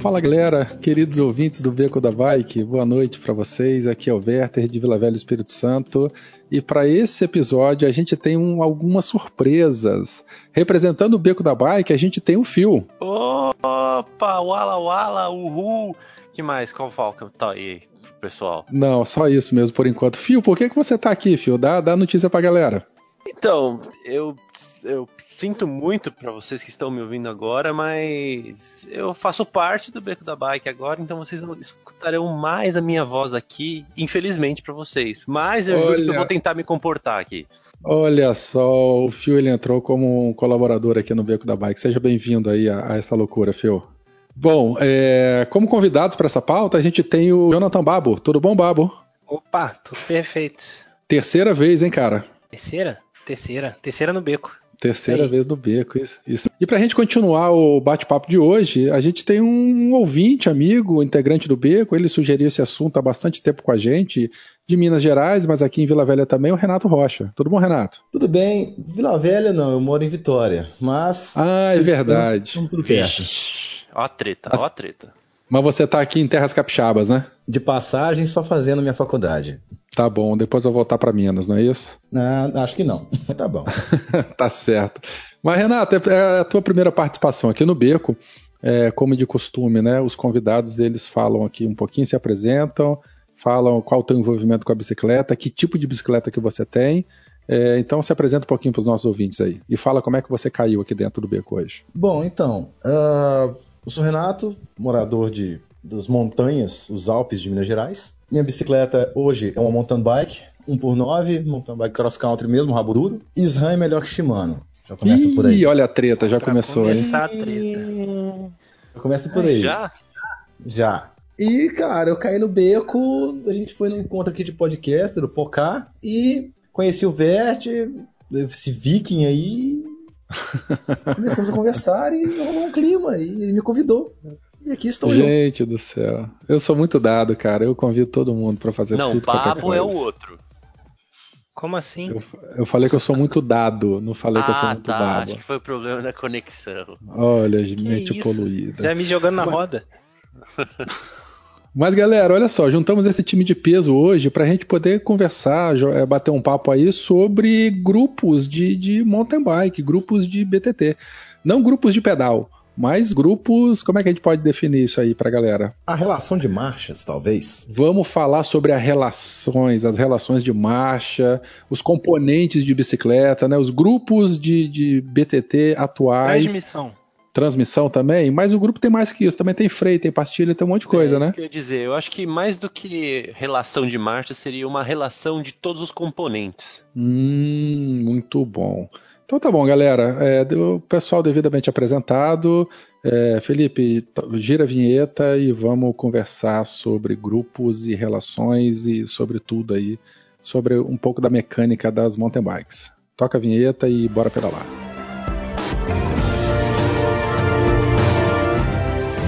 Fala galera, queridos ouvintes do Beco da Bike, boa noite para vocês. Aqui é o Werther de Vila Velha Espírito Santo e para esse episódio a gente tem um, algumas surpresas. Representando o Beco da Bike, a gente tem o Fio. Opa, wala wala, uhul. Que mais? Qual falca tá aí, pessoal? Não, só isso mesmo por enquanto. Fio, por que, que você tá aqui, Fio? Dá, dá notícia pra galera. Então, eu, eu sinto muito para vocês que estão me ouvindo agora, mas eu faço parte do Beco da Bike agora, então vocês não escutarão mais a minha voz aqui, infelizmente para vocês. Mas eu Olha... juro que eu vou tentar me comportar aqui. Olha só, o Fio ele entrou como um colaborador aqui no Beco da Bike. Seja bem-vindo aí a, a, essa loucura, Fio. Bom, é, como convidados para essa pauta, a gente tem o Jonathan Babo. Tudo bom, Babo? Opa, tudo perfeito. Terceira vez, hein, cara? Terceira? Terceira. Terceira no beco. Terceira Aí. vez no beco, isso. isso. E pra gente continuar o bate-papo de hoje, a gente tem um ouvinte, amigo, integrante do beco, ele sugeriu esse assunto há bastante tempo com a gente, de Minas Gerais, mas aqui em Vila Velha também, o Renato Rocha. Tudo bom, Renato? Tudo bem. Vila Velha não, eu moro em Vitória, mas... Ah, é verdade. Estamos tudo perto. Ó a treta, ó a treta. Mas você tá aqui em Terras Capixabas, né? De passagem, só fazendo minha faculdade. Tá bom, depois eu vou voltar para Minas, não é isso? Não, acho que não. tá bom. tá certo. Mas, Renato, é, é a tua primeira participação aqui no Beco. É, como de costume, né? Os convidados eles falam aqui um pouquinho, se apresentam, falam qual o teu envolvimento com a bicicleta, que tipo de bicicleta que você tem. É, então se apresenta um pouquinho para os nossos ouvintes aí e fala como é que você caiu aqui dentro do beco hoje. Bom, então, uh, eu sou Renato, morador de das montanhas, os Alpes de Minas Gerais. Minha bicicleta hoje é uma mountain bike, 1x9, mountain bike cross country mesmo, rabo duro. SRAM é melhor que Shimano. Já começa Ih, por aí. olha a treta, já pra começou, começar hein? a treta. Já começa por aí. Já? Já. E, cara, eu caí no beco, a gente foi num encontro aqui de podcast do Pocá e conheci o Vert, esse viking aí. Começamos a conversar e rolou um clima e ele me convidou. E aqui estou Gente eu. Gente do céu. Eu sou muito dado, cara. Eu convido todo mundo para fazer não, tudo. Não, Pablo é o outro. Como assim? Eu, eu, falei que eu sou muito dado, não falei ah, que eu sou muito tá, dado. Acho que foi o problema da conexão. Olha, que mente isso? poluída. Já me jogando na Mas... roda. Mas galera, olha só, juntamos esse time de peso hoje para a gente poder conversar, é, bater um papo aí sobre grupos de, de mountain bike, grupos de BTT. Não grupos de pedal, mas grupos, como é que a gente pode definir isso aí pra galera? A relação de marchas, talvez. Vamos falar sobre as relações, as relações de marcha, os componentes de bicicleta, né? Os grupos de, de BTT atuais. Transmissão. Transmissão também, mas o grupo tem mais que isso, também tem freio, tem pastilha, tem um monte de coisa, é, né? Isso que eu ia dizer, eu acho que mais do que relação de marcha seria uma relação de todos os componentes. Hum, muito bom. Então tá bom, galera. É, o pessoal devidamente apresentado. É, Felipe, gira a vinheta e vamos conversar sobre grupos e relações e sobre tudo aí, sobre um pouco da mecânica das mountain bikes. Toca a vinheta e bora pedalar.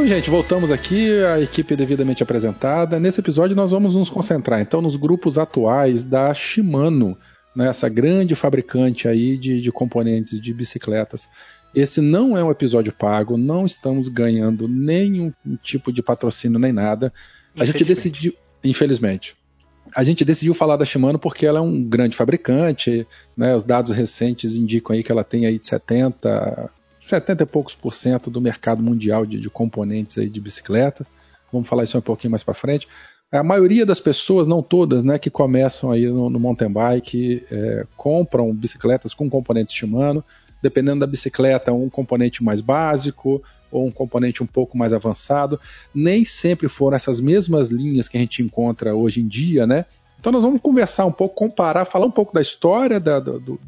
Então, gente, voltamos aqui, a equipe devidamente apresentada. Nesse episódio, nós vamos nos concentrar então nos grupos atuais da Shimano, né, essa grande fabricante aí de, de componentes de bicicletas. Esse não é um episódio pago, não estamos ganhando nenhum tipo de patrocínio nem nada. A gente decidiu, infelizmente, a gente decidiu falar da Shimano porque ela é um grande fabricante, né? Os dados recentes indicam aí que ela tem aí de 70 70 e poucos por cento do mercado mundial de, de componentes aí de bicicletas. Vamos falar isso um pouquinho mais para frente. A maioria das pessoas, não todas, né, que começam aí no, no mountain bike, é, compram bicicletas com componentes Shimano. dependendo da bicicleta, um componente mais básico ou um componente um pouco mais avançado. Nem sempre foram essas mesmas linhas que a gente encontra hoje em dia, né? Então nós vamos conversar um pouco, comparar, falar um pouco da história da, do, do,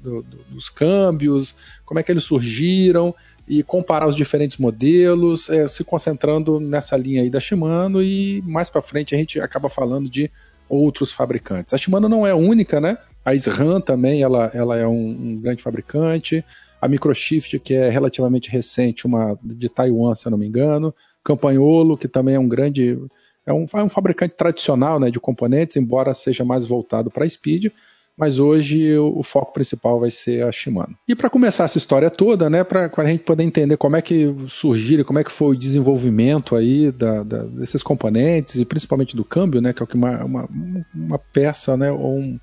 do, dos câmbios, como é que eles surgiram e comparar os diferentes modelos, é, se concentrando nessa linha aí da Shimano e mais para frente a gente acaba falando de outros fabricantes. A Shimano não é única, né? A SRAM também ela, ela é um, um grande fabricante. A Microshift, que é relativamente recente, uma de Taiwan, se eu não me engano. Campagnolo, que também é um grande. É um, é um fabricante tradicional né, de componentes, embora seja mais voltado para speed mas hoje o, foco principal vai ser a Shimano. E para começar essa história toda, né, para a gente poder entender como é que surgiram, como é que foi o desenvolvimento aí da, da, desses componentes e principalmente do câmbio, né, que é o que uma, uma, uma peça, né, ou um,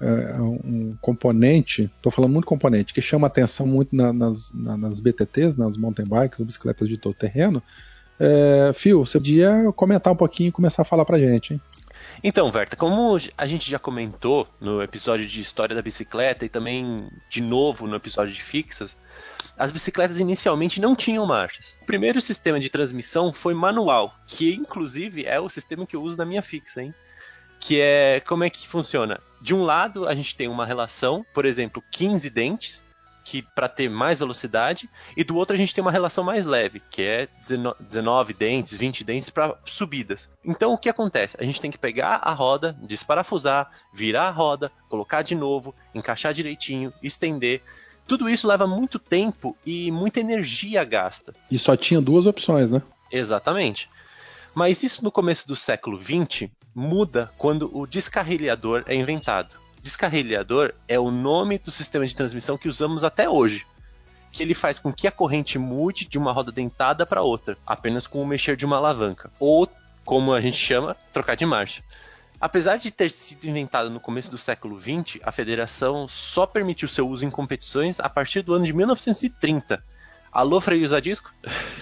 é, um componente, estou falando muito componente, que chama atenção muito na, nas, na, nas BTTs, nas mountain bikes, bicicletas de todo terreno. É, Fio, você podia comentar um pouquinho e começar a falar para gente, hein? Então, Verta, como a gente já comentou no episódio de história da bicicleta e também de novo no episódio de fixas, as bicicletas inicialmente não tinham marchas. O primeiro sistema de transmissão foi manual, que inclusive é o sistema que eu uso na minha fixa, hein? Que é como é que funciona? De um lado, a gente tem uma relação, por exemplo, 15 dentes, que para ter mais velocidade, e do outro a gente tem uma relação mais leve, que é 19 dentes, 20 dentes para subidas. Então o que acontece? A gente tem que pegar a roda, desparafusar, virar a roda, colocar de novo, encaixar direitinho, estender. Tudo isso leva muito tempo e muita energia gasta. E só tinha duas opções, né? Exatamente. Mas isso no começo do século XX muda quando o descarrilhador é inventado. Descarrilhador é o nome do sistema de transmissão que usamos até hoje, que ele faz com que a corrente mude de uma roda dentada para outra, apenas com o mexer de uma alavanca, ou, como a gente chama, trocar de marcha. Apesar de ter sido inventado no começo do século XX, a federação só permitiu seu uso em competições a partir do ano de 1930. Alô, freio a disco?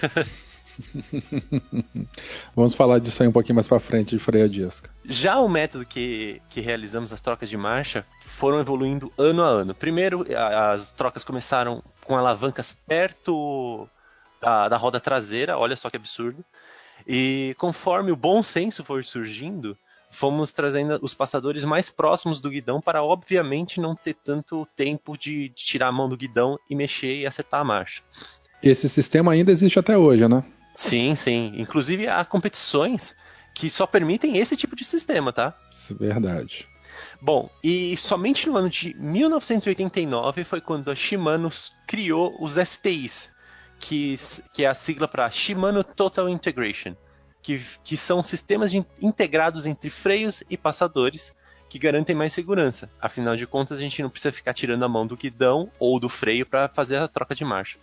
Vamos falar disso aí um pouquinho mais para frente de freio a disco. Já o método que, que realizamos as trocas de marcha foram evoluindo ano a ano. Primeiro, as trocas começaram com alavancas perto da, da roda traseira, olha só que absurdo. E conforme o bom senso foi surgindo, fomos trazendo os passadores mais próximos do guidão para, obviamente, não ter tanto tempo de, de tirar a mão do guidão e mexer e acertar a marcha. Esse sistema ainda existe até hoje, né? Sim, sim. Inclusive há competições que só permitem esse tipo de sistema, tá? Isso é verdade. Bom, e somente no ano de 1989 foi quando a Shimano criou os STIs, que, que é a sigla para Shimano Total Integration, que, que são sistemas de, integrados entre freios e passadores que garantem mais segurança. Afinal de contas, a gente não precisa ficar tirando a mão do guidão ou do freio para fazer a troca de marcha.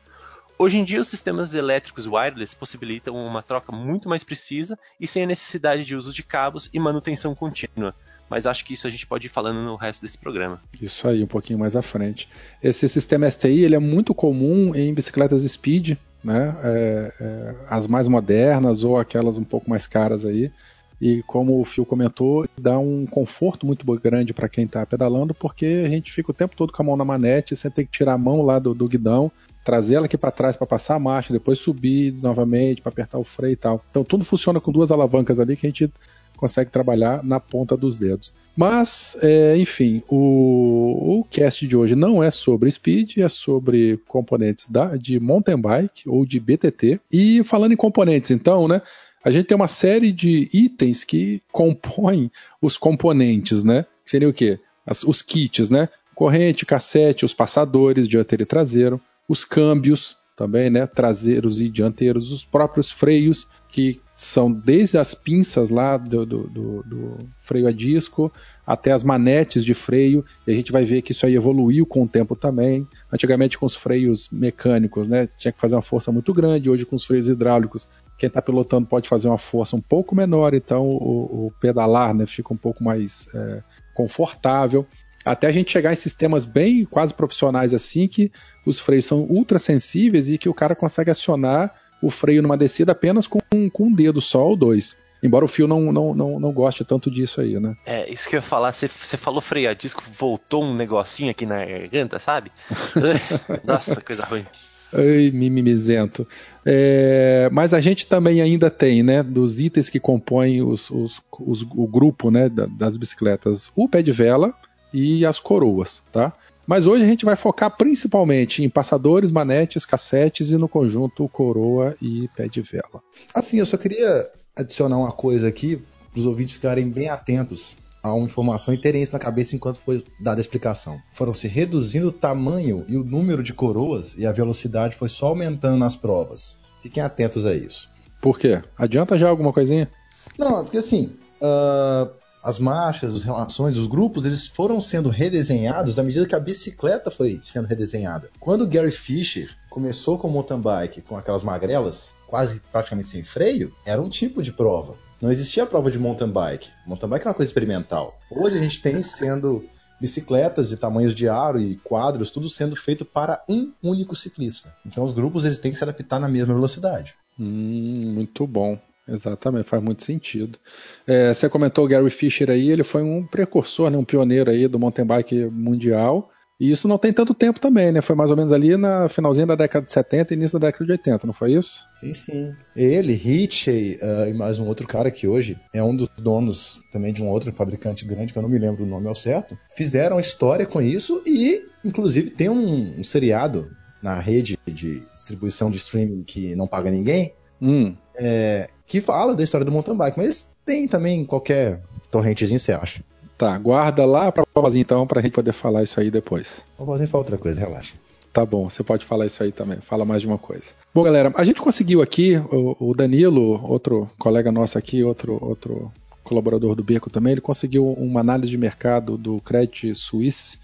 Hoje em dia, os sistemas elétricos wireless possibilitam uma troca muito mais precisa e sem a necessidade de uso de cabos e manutenção contínua. Mas acho que isso a gente pode ir falando no resto desse programa. Isso aí, um pouquinho mais à frente. Esse sistema STI ele é muito comum em bicicletas speed, né? É, é, as mais modernas ou aquelas um pouco mais caras aí. E como o Phil comentou, dá um conforto muito grande para quem está pedalando, porque a gente fica o tempo todo com a mão na manete, você tem que tirar a mão lá do, do guidão, trazer ela aqui para trás para passar a marcha, depois subir novamente para apertar o freio e tal. Então tudo funciona com duas alavancas ali que a gente consegue trabalhar na ponta dos dedos. Mas, é, enfim, o, o cast de hoje não é sobre speed, é sobre componentes da, de mountain bike ou de BTT. E falando em componentes, então, né? A gente tem uma série de itens que compõem os componentes, né? Que seria o quê? As, os kits, né? Corrente, cassete, os passadores, dianteiro e traseiro, os câmbios também, né, traseiros e dianteiros, os próprios freios, que são desde as pinças lá do, do, do, do, freio a disco até as manetes de freio, e a gente vai ver que isso aí evoluiu com o tempo também. Antigamente com os freios mecânicos, né, tinha que fazer uma força muito grande, hoje com os freios hidráulicos, quem está pilotando pode fazer uma força um pouco menor, então o, o pedalar né, fica um pouco mais é, confortável até a gente chegar em sistemas bem quase profissionais assim, que os freios são ultra sensíveis e que o cara consegue acionar o freio numa descida apenas com, com um dedo só ou dois. Embora o Phil não, não, não, não goste tanto disso aí, né? É, isso que eu ia falar, você, você falou freio a disco, voltou um negocinho aqui na garganta, sabe? Nossa, coisa ruim. Ai, mimimizento. É, mas a gente também ainda tem, né, dos itens que compõem os, os, os, o grupo né, das bicicletas, o pé de vela e as coroas, tá? Mas hoje a gente vai focar principalmente em passadores, manetes, cassetes e no conjunto coroa e pé de vela. Assim, eu só queria adicionar uma coisa aqui para os ouvintes ficarem bem atentos a uma informação e terem isso na cabeça enquanto foi dada a explicação. Foram se reduzindo o tamanho e o número de coroas e a velocidade foi só aumentando nas provas. Fiquem atentos a isso. Por quê? Adianta já alguma coisinha? Não, porque assim, uh, as marchas, as relações, os grupos, eles foram sendo redesenhados à medida que a bicicleta foi sendo redesenhada. Quando Gary Fisher começou com o mountain bike, com aquelas magrelas, quase praticamente sem freio, era um tipo de prova. Não existia prova de mountain bike. Mountain bike é uma coisa experimental. Hoje a gente tem sendo bicicletas e tamanhos de aro e quadros, tudo sendo feito para um único ciclista. Então os grupos eles têm que se adaptar na mesma velocidade. Hum, muito bom. Exatamente, faz muito sentido. É, você comentou o Gary Fisher aí, ele foi um precursor, né, um pioneiro aí do mountain bike mundial. E isso não tem tanto tempo também, né? Foi mais ou menos ali na finalzinho da década de 70 e início da década de 80, não foi isso? Sim, sim. Ele, Hitchey uh, e mais um outro cara que hoje é um dos donos também de um outro fabricante grande, que eu não me lembro o nome ao certo, fizeram história com isso e, inclusive, tem um, um seriado na rede de distribuição de streaming que não paga ninguém, hum. é, que fala da história do mountain bike, mas tem também qualquer torrentezinho você acha. Tá, guarda lá pra vovozinha então pra gente poder falar isso aí depois. Vovozinha fala outra coisa, relaxa. Tá bom, você pode falar isso aí também. Fala mais de uma coisa. Bom, galera, a gente conseguiu aqui, o, o Danilo, outro colega nosso aqui, outro, outro colaborador do Beco também, ele conseguiu uma análise de mercado do Credit Suisse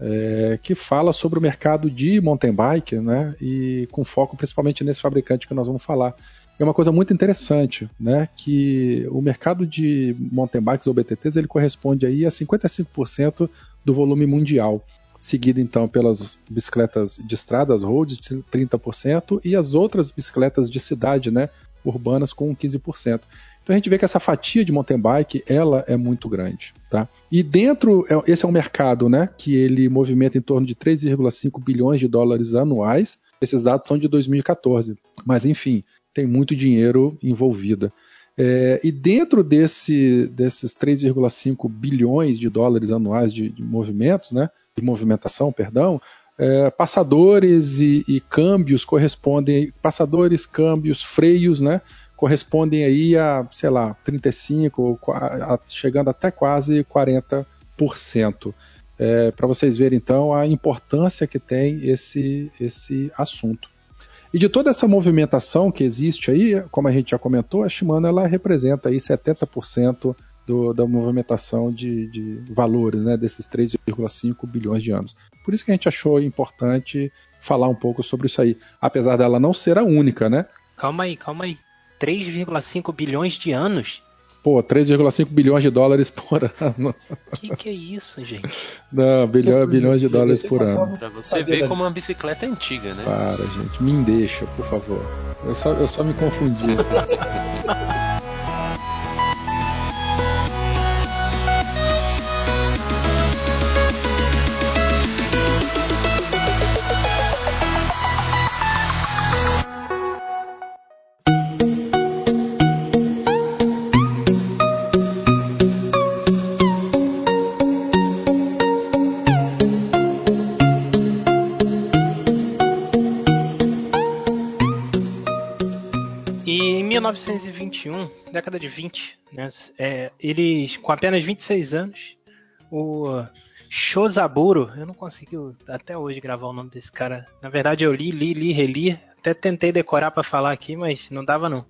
é, que fala sobre o mercado de mountain bike, né? E com foco principalmente nesse fabricante que nós vamos falar é uma coisa muito interessante, né? Que o mercado de mountain bikes ou BTTs ele corresponde aí a 55% do volume mundial, seguido então pelas bicicletas de estrada, as roads, 30%, e as outras bicicletas de cidade, né? Urbanas com 15%. Então a gente vê que essa fatia de mountain bike ela é muito grande, tá? E dentro é, esse é um mercado, né? Que ele movimenta em torno de 3,5 bilhões de dólares anuais. Esses dados são de 2014, mas enfim, tem muito dinheiro envolvida. É, e dentro desse, desses 3,5 bilhões de dólares anuais de, de, movimentos, né, de movimentação, perdão, é, passadores e, e, câmbios correspondem, passadores, câmbios, freios, né, correspondem aí a, sei lá, 35, a, chegando até quase 40%. É, Para vocês verem então a importância que tem esse, esse assunto. E de toda essa movimentação que existe aí, como a gente já comentou, a Shimano ela representa aí 70% do, da movimentação de, de valores, né, desses 3,5 bilhões de anos. Por isso que a gente achou importante falar um pouco sobre isso aí, apesar dela não ser a única, né? Calma aí, calma aí. 3,5 bilhões de anos? Pô, 3,5 bilhões de dólares por ano. Que que é isso, gente? Não, bilhão, bilhões de dólares por ano. Pra você ver como uma bicicleta é antiga, né? Para, gente. Me deixa, por favor. Eu só, eu só me confundi. 1921, década de 20, né, é, eles, com apenas 26 anos, o Shozaburo, eu não consegui até hoje gravar o nome desse cara. Na verdade, eu li, li, li, reli, até tentei decorar para falar aqui, mas não dava não.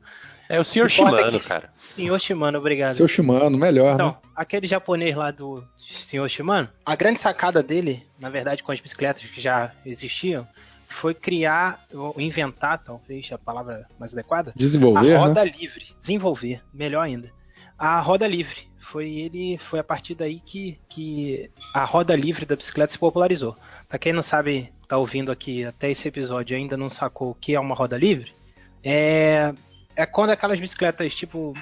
É o Sr. Shimano, cara. Senhor Shimano, obrigado. Seu Shimano, melhor, Então, né? aquele japonês lá do Sr. Shimano, a grande sacada dele, na verdade, com as bicicletas que já existiam, foi criar, ou inventar, talvez a palavra mais adequada, Desenvolver, a roda né? livre. Desenvolver, melhor ainda. A roda livre. Foi ele, foi a partir daí que, que a roda livre da bicicleta se popularizou. Pra quem não sabe, tá ouvindo aqui até esse episódio e ainda não sacou o que é uma roda livre, é, é quando aquelas bicicletas tipo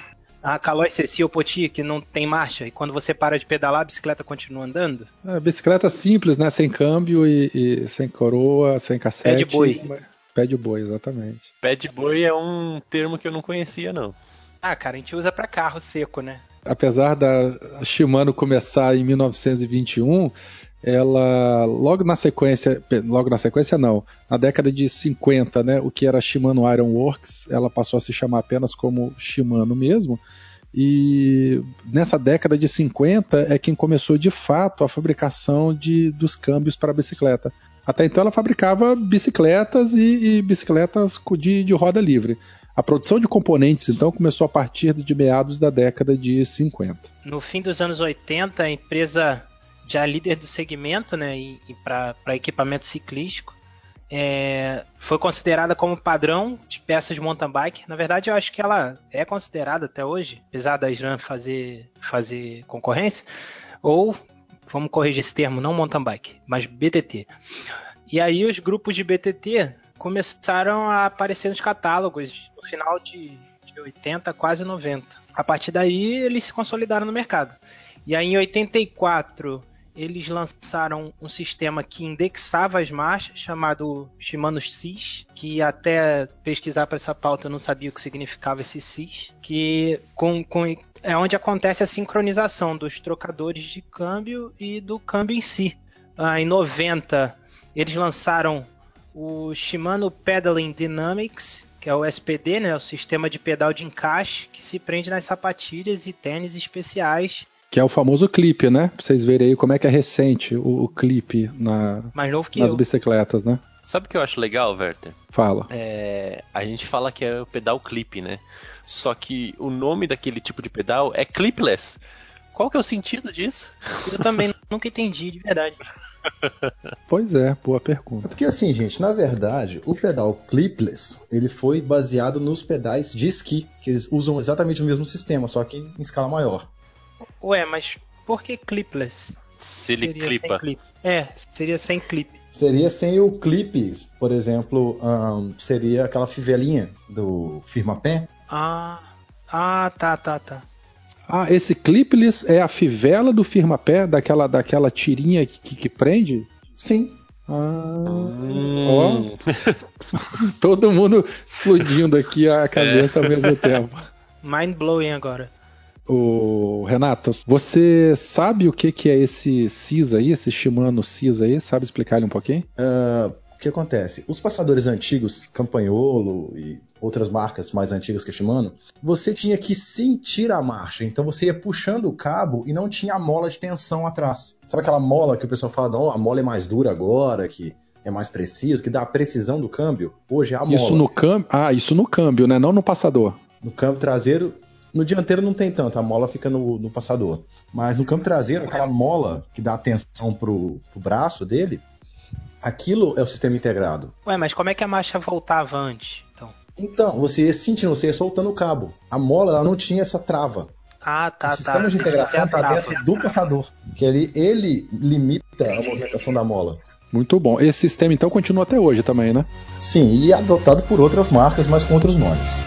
A Calói Cecil Poti, que não tem marcha, e quando você para de pedalar, a bicicleta continua andando? É, bicicleta simples, né? Sem câmbio e, e sem coroa, sem cassete. Pé de boi. Pé de boi, exatamente. Pé de boi é um termo que eu não conhecia, não. Ah, cara, a gente usa para carro seco, né? Apesar da Shimano começar em 1921, ela logo na sequência, logo na sequência não, na década de 50, né, o que era Shimano Iron Works, ela passou a se chamar apenas como Shimano mesmo. E nessa década de 50 é quem começou de fato a fabricação de, dos câmbios para bicicleta. Até então ela fabricava bicicletas e, e bicicletas de, de roda livre. A produção de componentes, então, começou a partir de meados da década de 50. No fim dos anos 80, a empresa já líder do segmento, né, e, e para equipamento ciclístico, é, foi considerada como padrão de peças de mountain bike. Na verdade, eu acho que ela é considerada até hoje, apesar da SRAM fazer, fazer concorrência, ou, vamos corrigir esse termo, não mountain bike, mas BTT. E aí os grupos de BTT começaram a aparecer nos catálogos no final de, de 80, quase 90. A partir daí, eles se consolidaram no mercado. E aí, em 84, eles lançaram um sistema que indexava as marchas, chamado Shimano SIS, que até pesquisar para essa pauta eu não sabia o que significava esse SIS, que com, com, é onde acontece a sincronização dos trocadores de câmbio e do câmbio em si. Ah, em 90, eles lançaram o Shimano Pedaling Dynamics, que é o SPD, né, o sistema de pedal de encaixe que se prende nas sapatilhas e tênis especiais que é o famoso clipe, né? Pra vocês verem aí como é que é recente o, o clipe na, Mais novo que nas eu. bicicletas, né? Sabe o que eu acho legal, Werther? Fala. É, a gente fala que é o pedal clip, né? Só que o nome daquele tipo de pedal é clipless. Qual que é o sentido disso? Eu também nunca entendi, de verdade. Pois é, boa pergunta. Porque assim, gente, na verdade, o pedal clipless, ele foi baseado nos pedais de esqui, que eles usam exatamente o mesmo sistema, só que em escala maior. Ué, mas por que clipless? Se ele Seria clipa. sem clipe. É, seria sem clipe. Seria sem o clipe, por exemplo, ahn, seria aquela fivelinha do firmapé. Ah, ah, tá, tá, tá. Ah, esse clipless é a fivela do firmapé, daquela, daquela tirinha que, que prende? Sim. Ah, Hum. todo mundo explodindo aqui a cabeça ao mesmo tempo. Mind blowing agora. O Renato, você sabe o que, que é esse CIS aí, esse Shimano CIS aí? Sabe explicar ele um pouquinho? Ah, o que acontece? Os passadores antigos, Campanholo e outras marcas mais antigas que a Shimano, você tinha que sentir a marcha. Então você ia puxando o cabo e não tinha a mola de tensão atrás. Sabe aquela mola que o pessoal fala, não, a mola é mais dura agora, que é mais preciso, que dá a precisão do câmbio? Hoje é a mola. Isso no câmbio? Ah, isso no câmbio, né? Não no passador. No câmbio traseiro, no dianteiro não tem tanto, a mola fica no, no passador. Mas no câmbio traseiro, aquela mola que dá atenção pro, pro braço dele, aquilo é o sistema integrado. Ué, mas como é que a marcha voltava antes? Então. Então, você ia sentindo, você ia soltando o cabo. A mola ela não tinha essa trava. Ah, tá, o tá. sistema de integração está dentro do passador. Que ele, ele limita a movimentação da mola. Muito bom. Esse sistema então continua até hoje também, né? Sim, e é adotado por outras marcas, mas com outros nomes.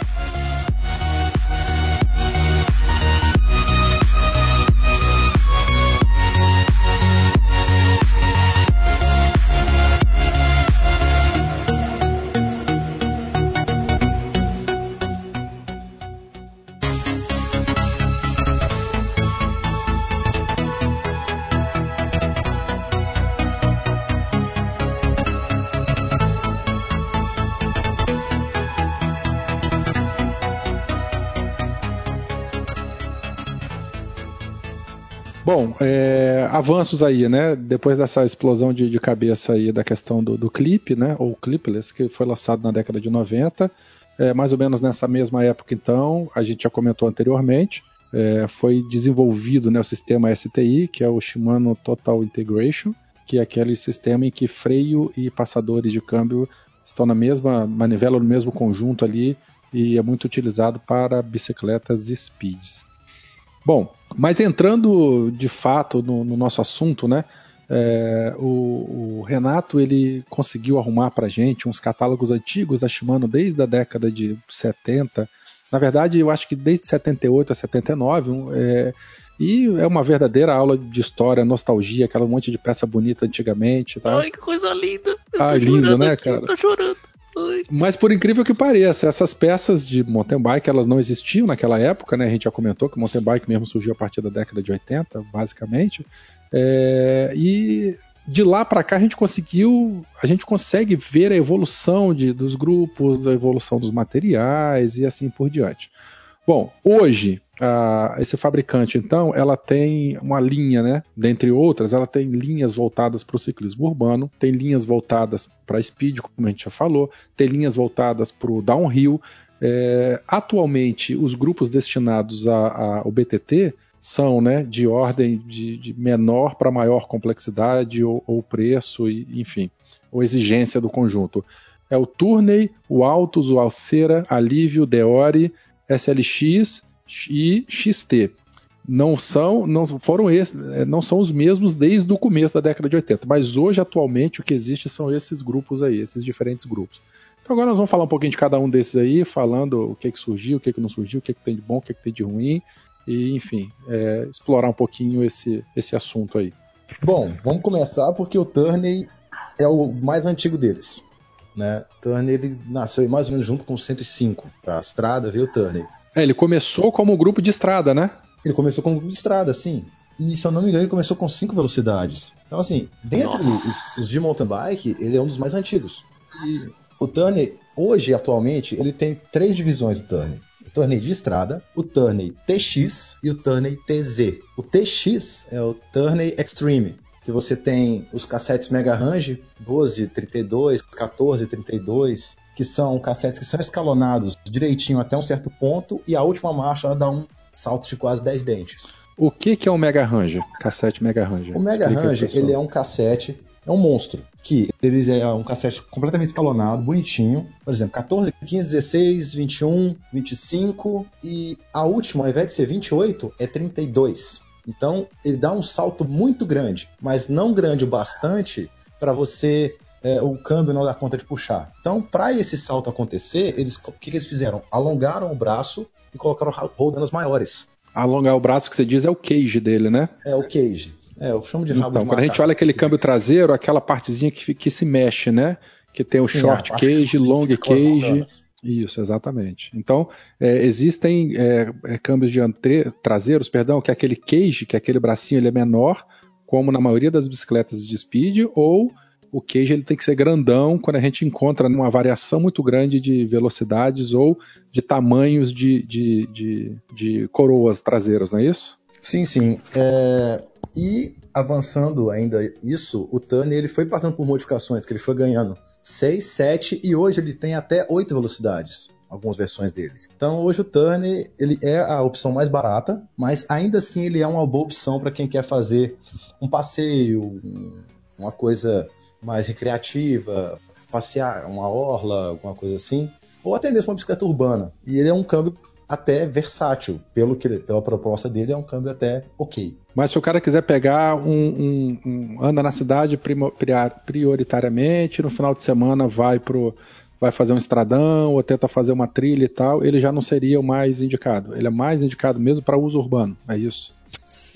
Avanços aí, né? Depois dessa explosão de, de cabeça aí da questão do, do clipe, né? Ou clipless, que foi lançado na década de 90. É, mais ou menos nessa mesma época, então, a gente já comentou anteriormente, é, foi desenvolvido né, o sistema STI, que é o Shimano Total Integration, que é aquele sistema em que freio e passadores de câmbio estão na mesma manivela, no mesmo conjunto ali, e é muito utilizado para bicicletas speeds. Bom, mas entrando de fato no, no nosso assunto, né? é, o, o Renato ele conseguiu arrumar para gente uns catálogos antigos da Shimano desde a década de 70 Na verdade, eu acho que desde 78 a 79, é, e é uma verdadeira aula de história, nostalgia, aquela monte de peça bonita antigamente. Tá? Ai, que coisa linda! Eu ah, lindo, né, aqui, cara? Tô chorando. Mas por incrível que pareça, essas peças de mountain bike elas não existiam naquela época, né? A gente já comentou que o mountain bike mesmo surgiu a partir da década de 80, basicamente. É, e de lá para cá a gente conseguiu, a gente consegue ver a evolução de, dos grupos, a evolução dos materiais e assim por diante. Bom, hoje esse fabricante então, ela tem uma linha, né? Dentre outras, ela tem linhas voltadas para o ciclismo urbano, tem linhas voltadas para speed, como a gente já falou, tem linhas voltadas para o downhill. É, atualmente, os grupos destinados ao BTT são né, de ordem de, de menor para maior complexidade ou, ou preço, e, enfim, ou exigência do conjunto. É o Tourney, o Altus, o Alcera, Alívio, Deore, SLX e XT. Não são, não foram esses, é, não são os mesmos desde o começo da década de 80, mas hoje atualmente o que existe são esses grupos aí, esses diferentes grupos. Então agora nós vamos falar um pouquinho de cada um desses aí, falando o que, que surgiu, o que, que não surgiu, o que, que tem de bom, o que, que tem de ruim, e enfim, é, explorar um pouquinho esse, esse assunto aí. Bom, vamos começar porque o Turney é o mais antigo deles. Né? Turney ele nasceu mais ou menos junto com o 105. A estrada veio o Turney. É, ele começou como grupo de estrada, né? Ele começou como grupo de estrada, sim. E se eu não me engano, ele começou com cinco velocidades. Então, assim, dentre os, os, de mountain bike, ele é um dos mais antigos. E o Turney, hoje, atualmente, ele tem três divisões do Turney. O Turney de estrada, o Turney TX e o Turney TZ. O TX é o Turney Extreme, que você tem os cassetes Mega Range, 12, 32, 14, 32, que são cassetes que são escalonados direitinho até um certo ponto e a última marcha ela dá um salto de quase 10 dentes. O que, que é um Mega Range? Cassete Mega Range? O Mega Explica Range ele é um cassete, é um monstro, que ele é um cassete completamente escalonado, bonitinho. Por exemplo, 14, 15, 16, 21, 25 e a última, ao invés de ser 28, é 32. Então ele dá um salto muito grande, mas não grande o bastante para você é, o câmbio não dá conta de puxar. Então, para esse salto acontecer, eles o que, que, eles fizeram? Alongaram o braço e colocaram roldanas maiores. Alongar o braço que você diz é o cage dele, né? É o cage. É, eu chamo de rabo então, de quando a gente olha aquele câmbio traseiro, aquela partezinha que, que se mexe, né? Que tem o Sim, short cage, long cage. Isso, exatamente. Então, é, existem é, é câmbios de traseiros, perdão, que é aquele cage, que é aquele bracinho, ele é menor, como na maioria das bicicletas de speed, ou o queijo ele tem que ser grandão quando a gente encontra uma variação muito grande de velocidades ou de tamanhos de, de, de, de coroas traseiras, não é isso? Sim, sim. É... E avançando ainda isso, o Turney ele foi passando por modificações, que ele foi ganhando 6, 7 e hoje ele tem até 8 velocidades algumas versões dele. Então hoje o Turney ele é a opção mais barata, mas ainda assim ele é uma boa opção para quem quer fazer um passeio, uma coisa mais recreativa, passear, uma orla, alguma coisa assim, ou até mesmo uma bicicleta urbana. E ele é um câmbio até versátil, pelo que pela proposta dele é um câmbio até ok. Mas se o cara quiser pegar um, um, um anda na cidade prioritariamente, no final de semana vai pro vai fazer um estradão ou tenta fazer uma trilha e tal, ele já não seria o mais indicado. Ele é mais indicado mesmo para uso urbano, é isso?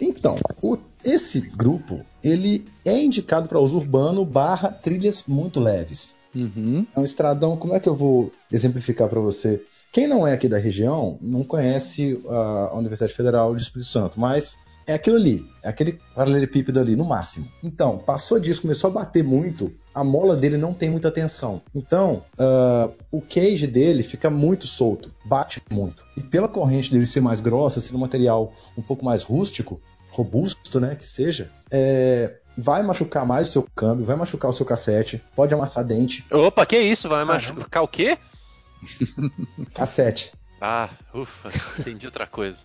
Então, o esse grupo, ele é indicado para uso urbano barra trilhas muito leves. Uhum. É um estradão, como é que eu vou exemplificar para você? Quem não é aqui da região não conhece a Universidade Federal de Espírito Santo, mas é aquilo ali, é aquele paralelepípedo ali, no máximo. Então, passou disso, começou a bater muito, a mola dele não tem muita tensão. Então, uh, o cage dele fica muito solto, bate muito. E pela corrente dele ser mais grossa, ser um material um pouco mais rústico, robusto, né, que seja, é, vai machucar mais o seu câmbio, vai machucar o seu cassete, pode amassar dente. Opa, que isso? Vai machucar o quê? Cassete. Ah, ufa, entendi outra coisa.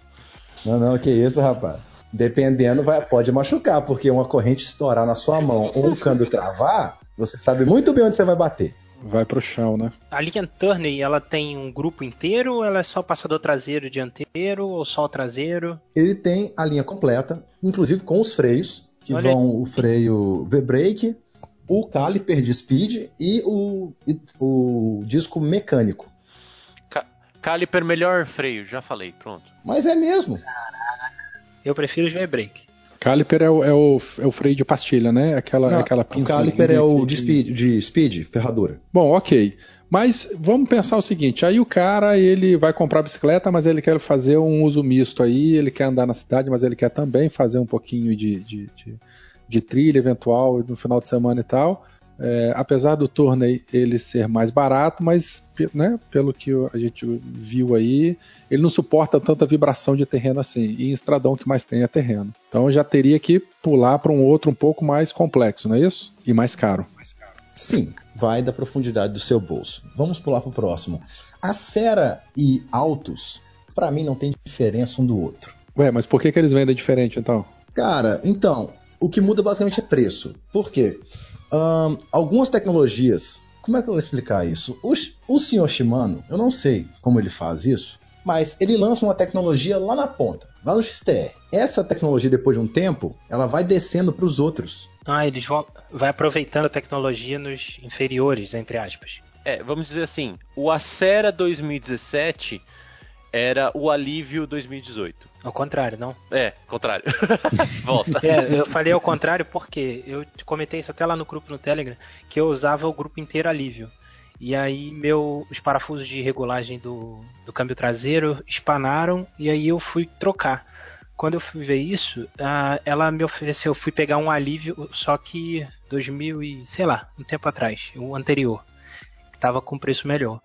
Não, não, que isso, rapaz. Dependendo, vai, pode machucar, porque uma corrente estourar na sua mão ou o câmbio travar, você sabe muito bem onde você vai bater vai pro chão, né? A Lincoln Turney, ela tem um grupo inteiro ou ela é só passador traseiro e dianteiro ou só o traseiro? Ele tem a linha completa, inclusive com os freios, que Olha. vão o freio V-brake, o caliper de speed e o, e, o disco mecânico. Caliper melhor freio, já falei, pronto. Mas é mesmo. Eu prefiro os V-Brake. Caliper é o, é, o, é o freio de pastilha, né? Aquela, Não, aquela o pinça. caliper é o de speed, de speed, ferradura. Bom, ok. Mas vamos pensar o seguinte: aí o cara ele vai comprar bicicleta, mas ele quer fazer um uso misto aí, ele quer andar na cidade, mas ele quer também fazer um pouquinho de, de, de, de trilha eventual no final de semana e tal. É, apesar do Tourney ele ser mais barato, mas né, pelo que a gente viu aí, ele não suporta tanta vibração de terreno assim. E em estradão que mais tem é terreno. Então já teria que pular para um outro um pouco mais complexo, não é isso? E mais caro. Sim, vai da profundidade do seu bolso. Vamos pular para o próximo. A Sera e Autos, para mim, não tem diferença um do outro. Ué, mas por que, que eles vendem diferente então? Cara, então, o que muda basicamente é preço. Por quê? Um, algumas tecnologias. Como é que eu vou explicar isso? O, o senhor Shimano, eu não sei como ele faz isso, mas ele lança uma tecnologia lá na ponta, lá no XTR. Essa tecnologia, depois de um tempo, ela vai descendo para os outros. Ah, eles vão vai aproveitando a tecnologia nos inferiores, entre aspas. É, vamos dizer assim, o Acera 2017 era o Alívio 2018. Ao contrário, não? É, contrário. Volta. É, eu falei ao contrário porque eu comentei isso até lá no grupo no Telegram, que eu usava o grupo inteiro Alívio. E aí meu, os parafusos de regulagem do, do câmbio traseiro espanaram e aí eu fui trocar. Quando eu fui ver isso, uh, ela me ofereceu, eu fui pegar um alívio, só que 2000 e, sei lá, um tempo atrás, o anterior, que tava com preço melhor.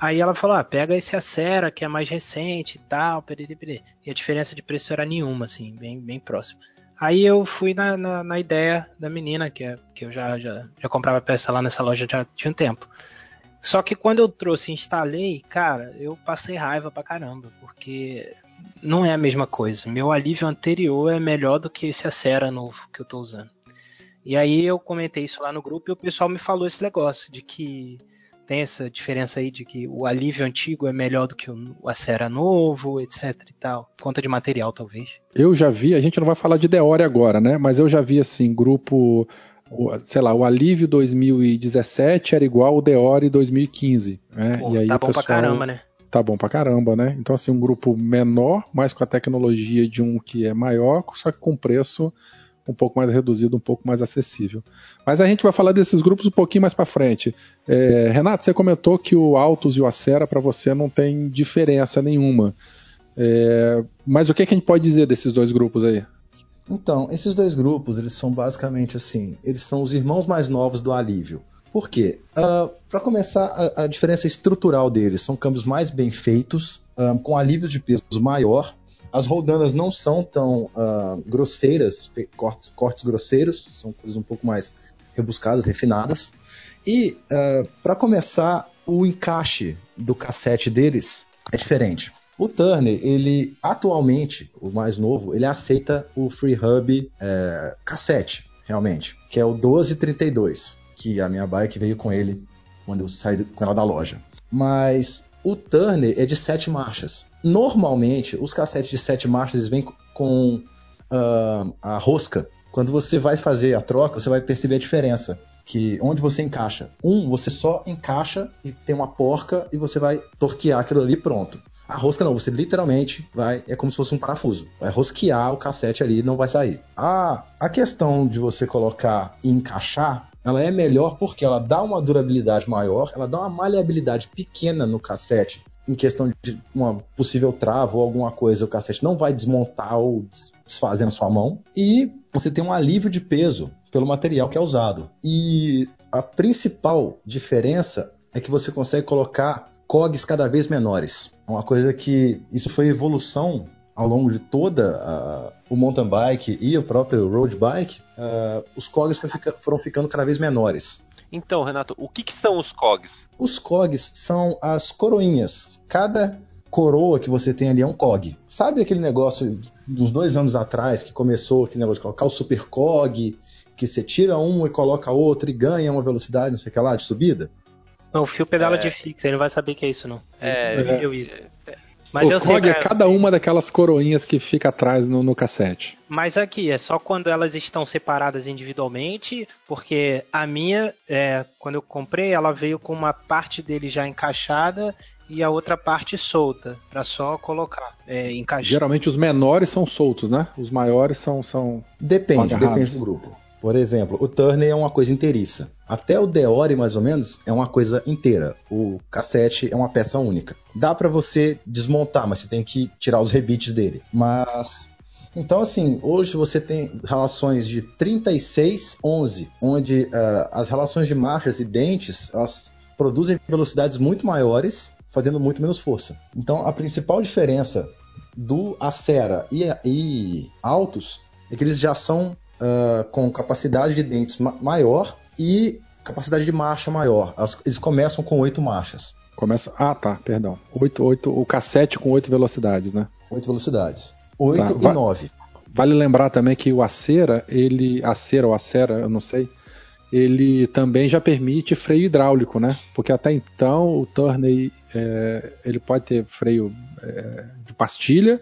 Aí ela falou: ah, pega esse Acera, que é mais recente e tal, perere, perere. e a diferença de preço era nenhuma, assim, bem, bem próximo. Aí eu fui na, na, na ideia da menina, que, é, que eu já, já, já comprava peça lá nessa loja já tinha um tempo. Só que quando eu trouxe e instalei, cara, eu passei raiva pra caramba, porque não é a mesma coisa. Meu alívio anterior é melhor do que esse Acera novo que eu tô usando. E aí eu comentei isso lá no grupo e o pessoal me falou esse negócio de que tem essa diferença aí de que o alívio antigo é melhor do que o Acera novo, etc e tal. Conta de material, talvez. Eu já vi, a gente não vai falar de Deore agora, né? Mas eu já vi assim, grupo, sei lá, o Alívio 2017 era igual o Deore 2015. Né? Pô, e aí tá bom pessoal, pra caramba, né? Tá bom pra caramba, né? Então, assim, um grupo menor, mas com a tecnologia de um que é maior, só que com preço um pouco mais reduzido, um pouco mais acessível. Mas a gente vai falar desses grupos um pouquinho mais para frente. É, Renato, você comentou que o Altos e o Acera para você não tem diferença nenhuma. É, mas o que, que a gente pode dizer desses dois grupos aí? Então, esses dois grupos, eles são basicamente assim, eles são os irmãos mais novos do alívio. Por quê? Uh, para começar, a, a, diferença estrutural deles são câmbios mais bem feitos, um, com alívio de peso maior, as roldanas não são tão uh, grosseiras, cortes, cortes, grosseiros, são coisas um pouco mais rebuscadas, refinadas. E, uh, para começar, o encaixe do cassete deles é diferente. O Turner, ele atualmente, o mais novo, ele aceita o FreeHub é, cassete, realmente, que é o 1232, que a minha bike veio com ele quando eu saí com ela da loja. Mas o Turner é de sete marchas. Normalmente, os cassetes de sete marchas vêm com uh, a rosca. Quando você vai fazer a troca, você vai perceber a diferença. Que onde você encaixa. Um, você só encaixa e tem uma porca e você vai torquear aquilo ali pronto. A rosca não, você literalmente vai. É como se fosse um parafuso. Vai rosquear o cassete ali e não vai sair. Ah, a questão de você colocar e encaixar ela é melhor porque ela dá uma durabilidade maior, ela dá uma maleabilidade pequena no cassete em questão de uma possível trava ou alguma coisa, o cassete não vai desmontar ou desfazer na sua mão. E você tem um alívio de peso pelo material que é usado. E a principal diferença é que você consegue colocar cogs cada vez menores. É uma coisa que isso foi evolução ao longo de toda o mountain bike e o próprio road bike. Uh, os cogs foram ficando cada vez menores. Então, Renato, o que, que são os COGs? Os COGs são as coroinhas. Cada coroa que você tem ali é um COG. Sabe aquele negócio dos dois anos atrás que começou aquele negócio de colocar o super COG, que você tira um e coloca outro e ganha uma velocidade, não sei o que lá, de subida? Não, o fio pedala é... de fixa, ele não vai saber que é isso, não. É, isso. É, Mas o eu sei é cada uma daquelas coroinhas que fica atrás no, no cassete. Mas aqui, é só quando elas estão separadas individualmente, porque a minha, é, quando eu comprei, ela veio com uma parte dele já encaixada e a outra parte solta, pra só colocar, é, encaixar. Geralmente os menores são soltos, né? Os maiores são. são... Depende, Agarrados. depende do grupo. Por exemplo, o Turner é uma coisa inteiriça. Até o Deore, mais ou menos, é uma coisa inteira. O cassete é uma peça única. Dá pra você desmontar, mas você tem que tirar os rebites dele. Mas então, assim, hoje você tem relações de 36-11, onde ah, as relações de marchas e dentes elas produzem velocidades muito maiores, fazendo muito menos força. Então, a principal diferença do Acera e, e Altos é que eles já são ah, com capacidade de dentes ma- maior e capacidade de marcha maior. As- eles começam com oito marchas, Começa. Ah, tá, perdão. Oito, oito, o cassete com oito velocidades, né? oito velocidades. Oito Tá, e nove. Vale lembrar também que o Acera, ele. Acera ou Acera, eu não sei. Ele também já permite freio hidráulico, né? Porque até então o Turney é, ele pode ter freio é, de pastilha,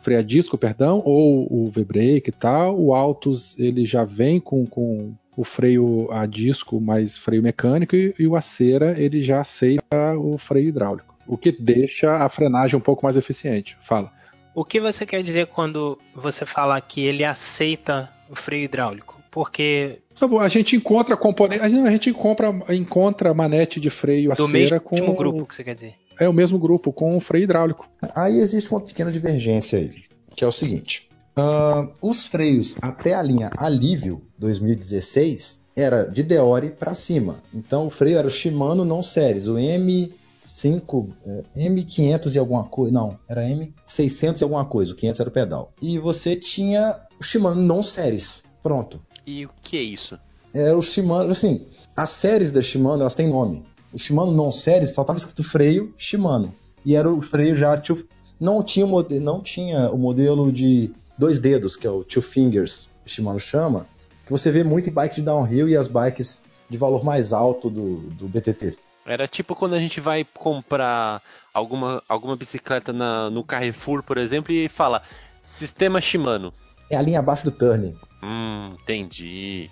freio a disco, perdão, ou o V-brake e tal. O Altus ele já vem com, com o freio a disco mais freio mecânico e, e o Acera ele já aceita o freio hidráulico, o que deixa a frenagem um pouco mais eficiente. Fala. O que você quer dizer quando você fala que ele aceita o freio hidráulico? Porque Tá A gente encontra componente, a gente, a encontra, encontra manete de freio do Acera mesmo com grupo que você quer dizer. É o mesmo grupo com o freio hidráulico. Aí existe uma pequena divergência aí, que é o seguinte. ah, os freios até a linha Alívio 2016 era de Deore para cima. Então o freio era o Shimano não séries, o M5, eh, M500 e alguma coisa, não, era M600 e alguma coisa, o 500 era o pedal. E você tinha o Shimano não séries, pronto. E o que é isso? É o Shimano, assim, as séries da Shimano, elas têm nome. O Shimano não séries só estava escrito freio Shimano. E era o freio já two, não tinha o modelo, não tinha o modelo de dois dedos, que é o two fingers, o Shimano chama, que você vê muito em bike de downhill e as bikes de valor mais alto do, do BTT. Era tipo quando a gente vai comprar alguma, alguma bicicleta na- no Carrefour, por exemplo, e fala sistema Shimano. É a linha abaixo do Turner. Hum, entendi.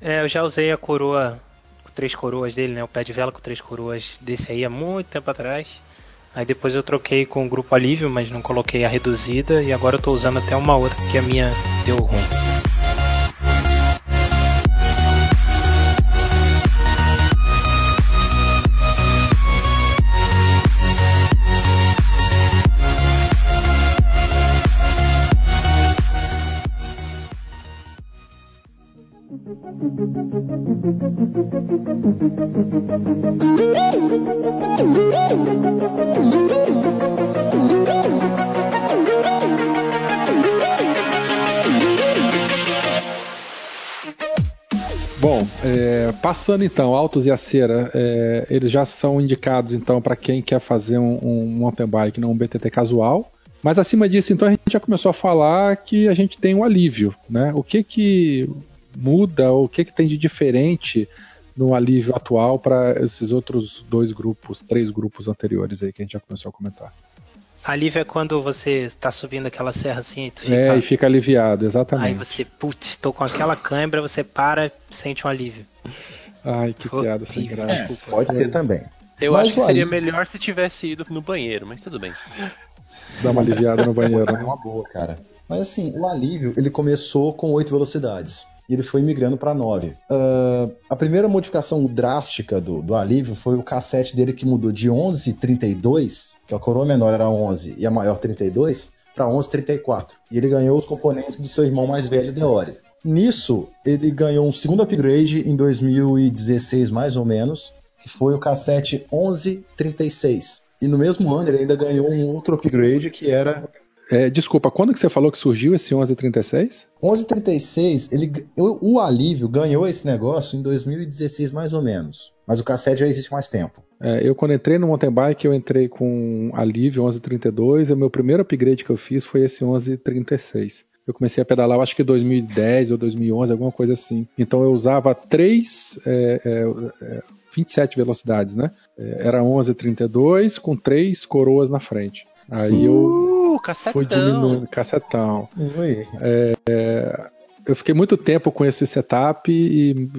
É, eu já usei a coroa, três coroas dele, né? O pé de vela com três coroas desse aí há muito tempo atrás. Aí depois eu troquei com o grupo alívio, mas não coloquei a reduzida e agora eu tô usando até uma outra porque a minha deu ruim. Passando então, Altos e Acera, é, eles já são indicados então para quem quer fazer um, um mountain bike, não um BTT casual. Mas acima disso, então a gente já começou a falar que a gente tem um alívio, né? O que que muda, o que que tem de diferente no alívio atual para esses outros dois grupos, três grupos anteriores aí que a gente já começou a comentar? Alívio é quando você tá subindo aquela serra assim e fica... É, e fica aliviado, Aí exatamente. você, putz, tô com aquela cãibra, você para, sente um alívio. Ai, que piada sem graça. É, pode ser também. Eu Mas acho que seria melhor se tivesse ido no banheiro, mas tudo bem. Dá uma aliviada no banheiro. É né? uma boa, cara. Mas assim, o alívio ele começou com oito velocidades e ele foi migrando para nove. Ah, a primeira modificação drástica do, do alívio foi o cassete dele que mudou de 11,32, que a coroa menor era 11 e a maior 32, para 11,34. E ele ganhou os componentes do seu irmão mais velho, Deore. Nisso, ele ganhou um segundo upgrade em 2016, mais ou menos, que foi o cassete 1136. E no mesmo ano ele ainda ganhou um outro upgrade que era É, desculpa, quando que você falou que surgiu esse 1136? 1136, ele, o, o Alívio ganhou esse negócio em 2016 mais ou menos. Mas o cassete já existe mais tempo. É, eu quando entrei no mountain bike, eu entrei com alívio 1132 e o meu primeiro upgrade que eu fiz foi esse 1136. Eu comecei a pedalar, eu acho que em 2010 ou 2011, alguma coisa assim. Então eu usava três, é, é, é, 27 velocidades, né? É, Era 1132 com três coroas na frente. Aí eu Uh, cacetão. fui diminuindo, cacetão. Oi. Eu fiquei muito tempo com esse setup e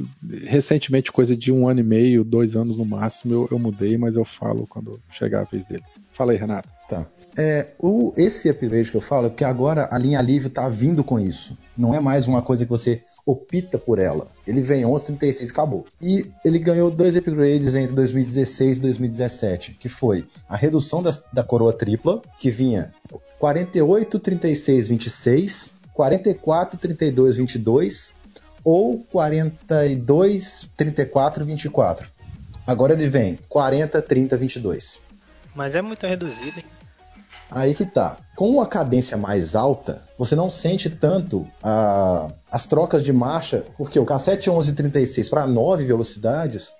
recentemente, coisa de um ano e meio, dois anos no máximo, eu, eu mudei, mas eu falo quando chegar a vez dele. Fala aí, Renato. Tá. É, o, esse upgrade que eu falo é porque agora a linha Alívio tá vindo com isso. Não é mais uma coisa que você opta por ela. Ele vem 1136 acabou. E ele ganhou dois upgrades entre 2016 e 2017, que foi a redução das- da coroa tripla, que vinha 48, 36, 26, 44, 32, 22 ou 42, 34, 24. Agora ele vem 40, 30, 22. Mas é muito reduzido, hein? Aí que tá. Com a cadência mais alta, você não sente tanto a- as trocas de marcha, porque o cassete 1136 para 9 velocidades,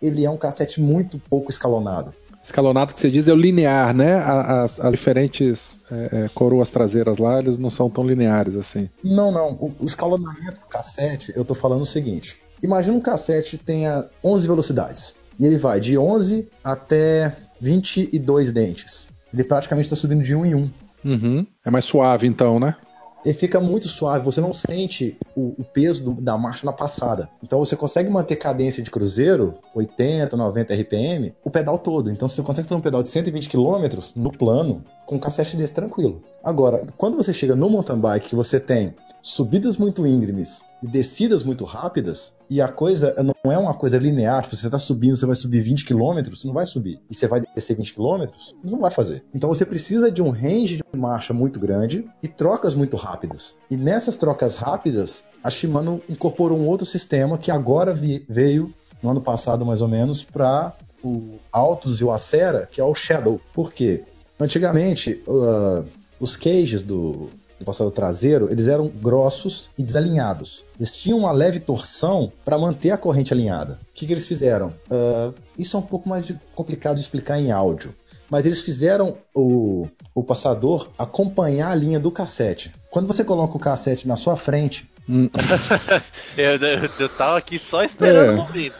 ele é um cassete muito pouco escalonado. Escalonado que você diz é o linear, né? As, as diferentes é, é, coroas traseiras lá, eles não são tão lineares assim. Não, não. O, o escalonamento do cassete, eu tô falando o seguinte. Imagina um cassete tenha 11 velocidades. E ele vai de 11 até 22 dentes. Ele praticamente está subindo de um em um. Uhum. É mais suave então, né? Ele fica muito suave, você não sente o, o peso do- da marcha na passada. Então você consegue manter cadência de cruzeiro, 80, 90 RPM, o pedal todo. Então você consegue fazer um pedal de 120 km no plano com um cassete desse tranquilo. Agora, quando você chega no mountain bike você tem subidas muito íngremes e descidas muito rápidas, e a coisa não é uma coisa linear, tipo, você está subindo, você vai subir 20 km, você não vai subir, e você vai descer 20 km, não vai fazer. Então você precisa de um range de marcha muito grande e trocas muito rápidas. E nessas trocas rápidas, a Shimano incorporou um outro sistema que agora veio, no ano passado mais ou menos, para o Altus e o Acera, que é o Shadow. Por quê? Antigamente, uh, os cages do, do passado traseiro, eles eram grossos e desalinhados. Eles tinham uma leve torção para manter a corrente alinhada. O que, que eles fizeram? Uh, isso é um pouco mais complicado de explicar em áudio. Mas eles fizeram o, o passador acompanhar a linha do cassete. Quando você coloca o cassete na sua frente, Eu, eu, eu tava aqui só esperando É. o momento.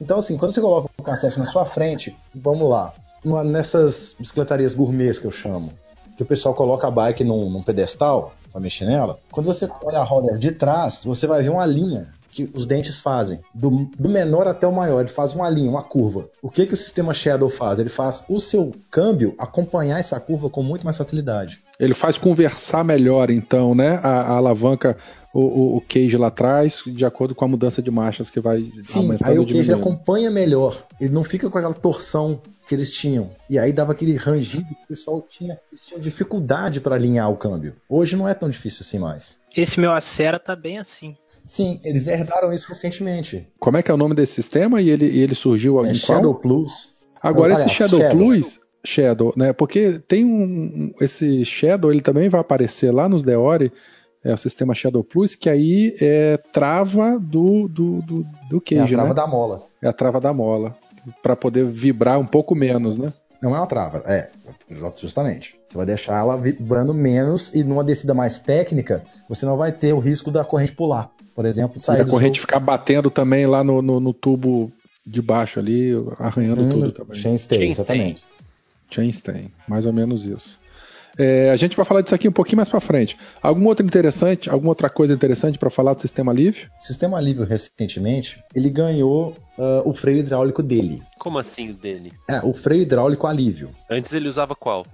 Então, assim, quando você coloca o cassete na sua frente, vamos lá, numa- nessas bicicletarias gourmets que eu chamo, que o pessoal coloca a bike num, num pedestal pra mexer nela, quando você olha a roda de trás, você vai ver uma linha que os dentes fazem, do, do menor até o maior, ele faz uma linha, uma curva. O que, que o sistema Shadow faz? Ele faz o seu câmbio acompanhar essa curva com muito mais facilidade. Ele faz conversar melhor, então, né? A, a alavanca, o, o, o cage lá atrás, de acordo com a mudança de marchas que vai Sim, aí o queijo acompanha melhor. Ele não fica com aquela torção que eles tinham. E aí dava aquele rangido que o pessoal tinha, eles tinham dificuldade para alinhar o câmbio. Hoje não é tão difícil assim mais. Esse meu Acera tá bem assim. Sim, eles herdaram isso recentemente. Como é que é o nome desse sistema e ele, e ele surgiu É em Shadow qual? Plus. Agora esse Shadow, Shadow. Plus, Shadow, né? Porque tem um esse Shadow, ele também vai aparecer lá nos Deore, é o sistema Shadow Plus, que aí é trava do do, do, do É a cage, trava né? da mola. É a trava da mola, para poder vibrar um pouco menos, né? Não é uma trava, é, justamente. Você vai deixar ela vibrando menos e numa descida mais técnica, você não vai ter o risco da corrente pular. Por exemplo, E sair a do corrente seu... ficar batendo também lá no, no, no tubo de baixo ali, arranhando Hum, tudo também. chainstay, Chainstay. exatamente. Chainstay, mais ou menos isso. É, a gente vai falar disso aqui um pouquinho mais para frente. Algum outro interessante, alguma outra coisa interessante para falar do sistema livre? O sistema Alívio recentemente, ele ganhou ah, o freio hidráulico dele. Como assim o dele? É, o freio hidráulico Alívio, Antes ele usava qual?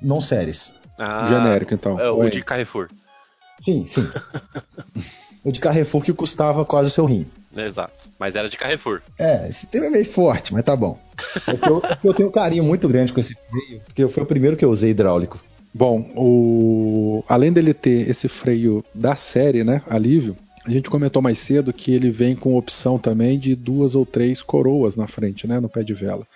não séries. Ah, Genérico, então. É, o de Carrefour. Sim, sim. o de Carrefour que custava quase o seu rim. Exato. Mas era de Carrefour. É, esse tema é meio forte, mas tá bom. É eu, é eu tenho um carinho muito grande com esse freio, porque foi o primeiro que eu usei hidráulico. Bom, o... além dele ter esse freio da série, né, alívio, a gente comentou mais cedo que ele vem com opção também de duas ou três coroas na frente, né, no pé de vela.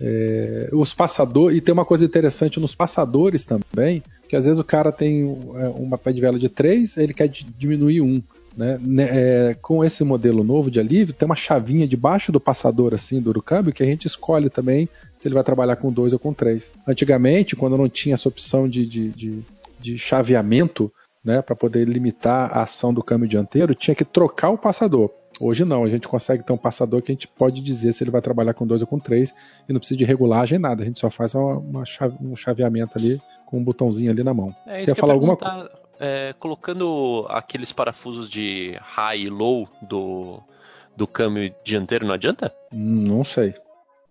É, os passadores, e tem uma coisa interessante nos passadores também, que às vezes o cara tem é, uma pé de vela de três, ele quer di- diminuir um. Né? Ne- é, com esse modelo novo de alívio, tem uma chavinha debaixo do passador assim do câmbio que a gente escolhe também se ele vai trabalhar com dois ou com três. Antigamente, quando não tinha essa opção de, de, de, de chaveamento, né, para poder limitar a ação do câmbio dianteiro, tinha que trocar o passador. Hoje não, a gente consegue ter um passador que a gente pode dizer se ele vai trabalhar com dois ou com três e não precisa de regulagem nada. A gente só faz uma, uma chave, um chaveamento ali com um botãozinho ali na mão. É, Você ia falar alguma coisa? É, colocando aqueles parafusos de high e low do, do câmbio dianteiro, não adianta? Não sei.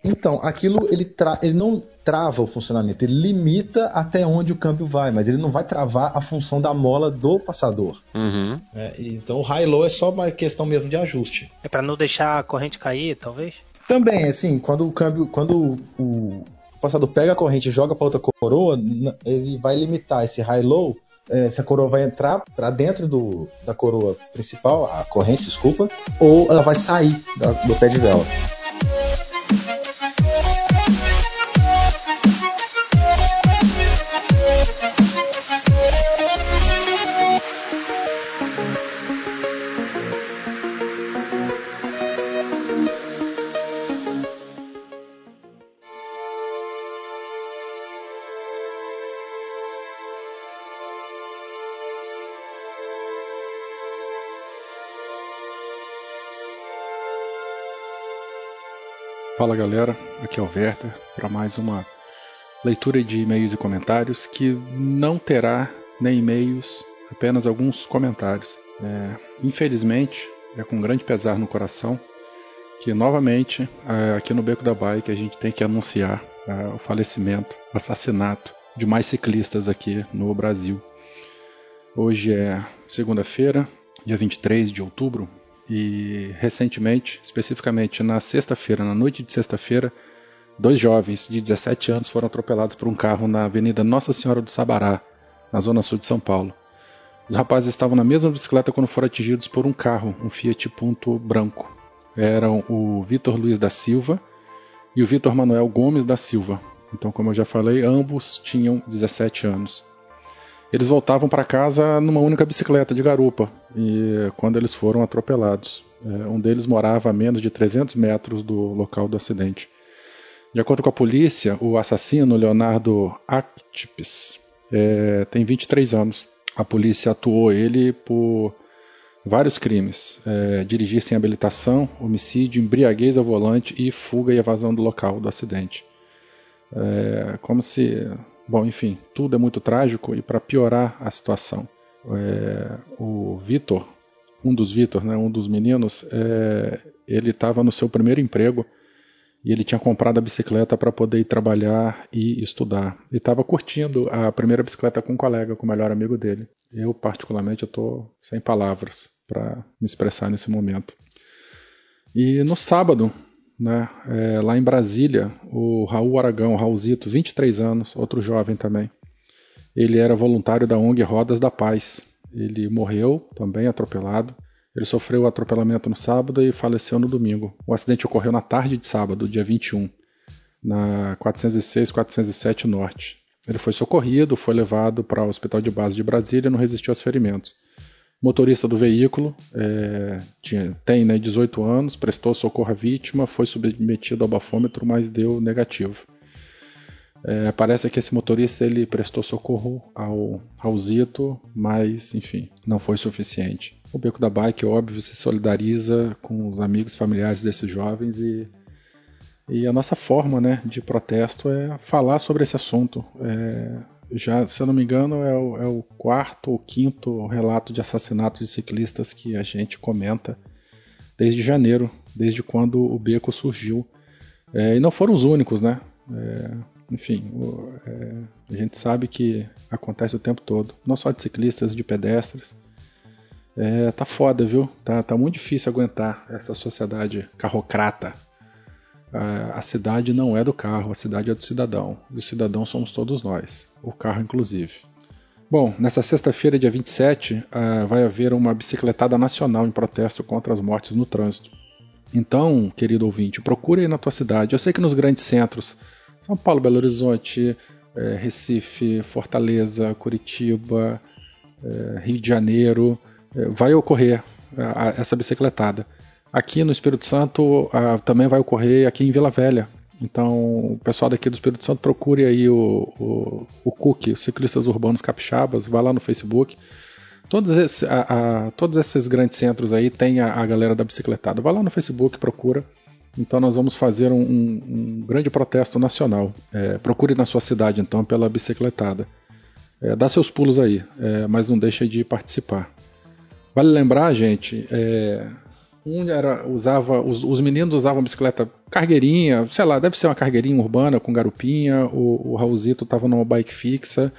Então, aquilo ele, tra ele não trava o funcionamento, ele limita até onde o câmbio vai, mas ele não vai travar a função da mola do passador. Uhum. É, então o high-low é só uma questão mesmo de ajuste. É para não deixar a corrente cair, talvez? Também, assim, quando o câmbio, quando o, o passador pega a corrente e joga para outra coroa, ele vai limitar esse high-low. É, se a coroa vai entrar para dentro do, da coroa principal, a corrente, desculpa, ou ela vai sair da, do pé de vela. Fala galera, aqui é o Werther para mais uma leitura de e-mails e comentários que não terá nem e-mails, apenas alguns comentários. É, infelizmente, é com grande pesar no coração que novamente é, aqui no Beco da Bike a gente tem que anunciar é, o falecimento, assassinato de mais ciclistas aqui no Brasil. Hoje é segunda-feira, dia 23 de outubro, e recentemente, especificamente na sexta-feira, na noite de sexta-feira, dois jovens de 17 anos foram atropelados por um carro na Avenida Nossa Senhora do Sabará, na zona sul de São Paulo. Os rapazes estavam na mesma bicicleta quando foram atingidos por um carro, um Fiat Punto branco. Eram o Vitor Luiz da Silva e o Vitor Manuel Gomes da Silva. Então, como eu já falei, ambos tinham 17 anos. Eles voltavam para casa numa única bicicleta de garupa e quando eles foram atropelados. É, um deles morava a menos de 300 metros do local do acidente. De acordo com a polícia, o assassino Leonardo Actipes é, tem 23 anos. A polícia atuou ele por vários crimes: é, dirigir sem habilitação, homicídio, embriaguez ao volante e fuga e evasão do local do acidente. É, como se Bom, enfim, tudo é muito trágico e para piorar a situação, é, o Vitor, um dos Vitor, né, um dos meninos, é, ele estava no seu primeiro emprego e ele tinha comprado a bicicleta para poder ir trabalhar e estudar. E estava curtindo a primeira bicicleta com um colega, com o melhor amigo dele. Eu, particularmente, estou sem palavras para me expressar nesse momento. E no sábado, né? É, lá em Brasília, o Raul Aragão, Raulzito, 23 anos, outro jovem também. Ele era voluntário da ONG Rodas da Paz. Ele morreu também atropelado. Ele sofreu o atropelamento no sábado e faleceu no domingo. O acidente ocorreu na tarde de sábado, dia 21, na 406-407 Norte. Ele foi socorrido, foi levado para o Hospital de Base de Brasília e não resistiu aos ferimentos motorista do veículo, é, tinha, tem né, 18 anos, prestou socorro à vítima, foi submetido ao bafômetro, mas deu negativo. É, parece que esse motorista ele prestou socorro ao Raulzito, mas enfim, não foi suficiente. O Beco da Bike, óbvio, se solidariza com os amigos familiares desses jovens e, e a nossa forma né, de protesto é falar sobre esse assunto. É, já, se eu não me engano, é o, é o, quarto ou quinto relato de assassinato de ciclistas que a gente comenta desde janeiro, desde quando o beco surgiu. É, e não foram os únicos, né? É, enfim, o, é, a gente sabe que acontece o tempo todo, não só de ciclistas, de pedestres. É, tá foda, viu? Tá, tá muito difícil aguentar essa sociedade carrocrata a cidade não é do carro, a cidade é do cidadão. E o cidadão somos todos nós, o carro inclusive. Bom, nessa sexta-feira, dia 27, uh, vai haver uma bicicletada nacional em protesto contra as mortes no trânsito. Então, querido ouvinte, procure aí na tua cidade. Eu sei que nos grandes centros, São Paulo, Belo Horizonte, é, Recife, Fortaleza, Curitiba, é, Rio de Janeiro, é, vai ocorrer essa bicicletada. Aqui no Espírito Santo uh, também vai ocorrer aqui em Vila Velha. Então, o pessoal daqui do Espírito Santo procure aí o, o, o CUC, Ciclistas Urbanos Capixabas, vai lá no Facebook. Todos, esse, a, a, todos esses grandes centros aí tem a, a, galera da bicicletada. Vai lá no Facebook, procura. Então nós vamos fazer um, um, um grande protesto nacional. É, procure na sua cidade então pela bicicletada. É, dá seus pulos aí, é, mas não deixe de participar. Vale lembrar, gente, é, um era, usava, os, os, meninos usavam bicicleta cargueirinha, sei lá, deve ser uma cargueirinha urbana com garupinha, o, o Raulzito estava numa bike fixa,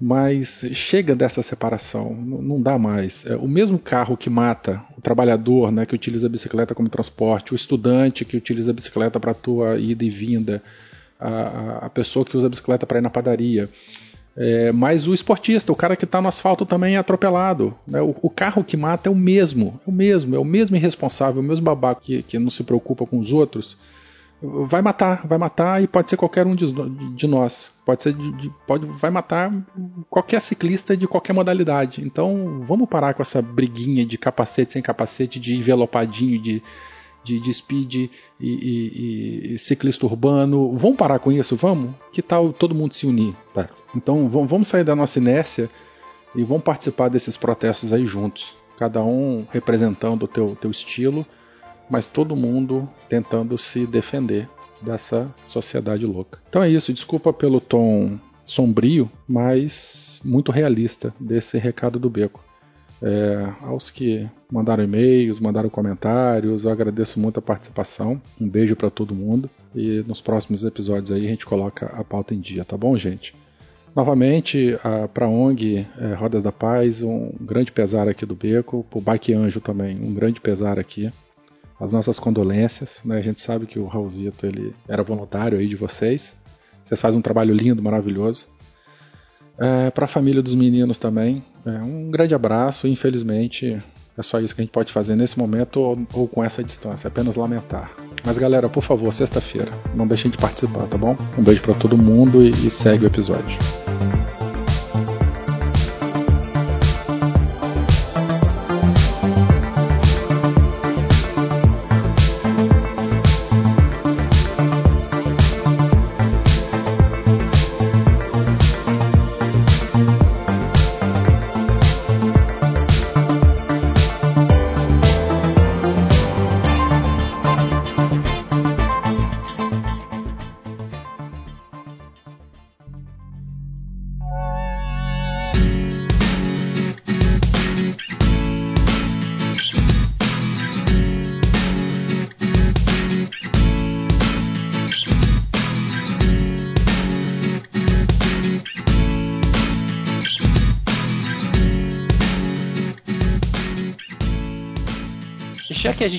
mas chega dessa separação, não, dá mais. É, o mesmo carro que mata o trabalhador, né, que utiliza a bicicleta como transporte, o estudante que utiliza a bicicleta para tua ida e vinda, a, a pessoa que usa a bicicleta para ir na padaria, é, mas o esportista, o cara que está no asfalto também é atropelado. Né? O, o, carro que mata é o mesmo, é o mesmo, é o mesmo irresponsável, o mesmo babaca que, que não se preocupa com os outros. Vai matar, vai matar e pode ser qualquer um de, de nós. Pode ser, de, de, pode, vai matar qualquer ciclista de qualquer modalidade. Então vamos parar com essa briguinha de capacete sem capacete, de envelopadinho, de, de, de speed e, e, e, ciclista urbano. Vamos parar com isso? Vamos? Que tal todo mundo se unir? Tá. Então vamos sair da nossa inércia e vamos participar desses protestos aí juntos. Cada um representando o teu, teu estilo, mas todo mundo tentando se defender dessa sociedade louca. Então é isso, desculpa pelo tom sombrio, mas muito realista desse recado do Beco. É, aos que mandaram e-mails, mandaram comentários, eu agradeço muito a participação. Um beijo para todo mundo e nos próximos episódios aí a gente coloca a pauta em dia, tá bom, gente? Novamente, para a ONG é, Rodas da Paz, um grande pesar aqui do Beco, para o Bike Anjo também, um grande pesar aqui. As nossas condolências, né? A gente sabe que o Raulzito ele era voluntário aí de vocês. Vocês fazem um trabalho lindo, maravilhoso. É, para a família dos meninos também, é, um grande abraço. Infelizmente, é só isso que a gente pode fazer nesse momento ou, ou com essa distância, apenas lamentar. Mas galera, por favor, sexta-feira, não deixem de participar, tá bom? Um beijo para todo mundo e, e segue o episódio.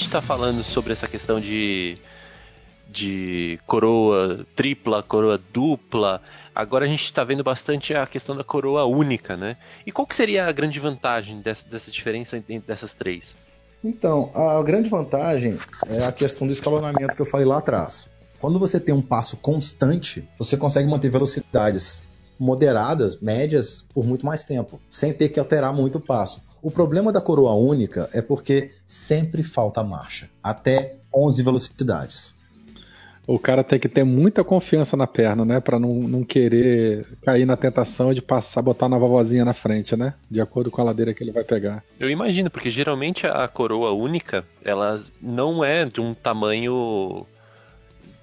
Gente está falando sobre essa questão de, de coroa tripla, coroa dupla, agora a gente está vendo bastante a questão da coroa única, né? E qual que seria a grande vantagem dessa, dessa diferença entre dessas três? Então, a grande vantagem é a questão do escalonamento que eu falei lá atrás. Quando você tem um passo constante, você consegue manter velocidades moderadas, médias, por muito mais tempo, sem ter que alterar muito o passo. O problema da coroa única é porque sempre falta marcha, até 11 velocidades. O cara tem que ter muita confiança na perna, né? Para não, não querer cair na tentação de passar, botar na vovozinha na frente, né? De acordo com a ladeira que ele vai pegar. Eu imagino, porque geralmente a coroa única, ela não é de um tamanho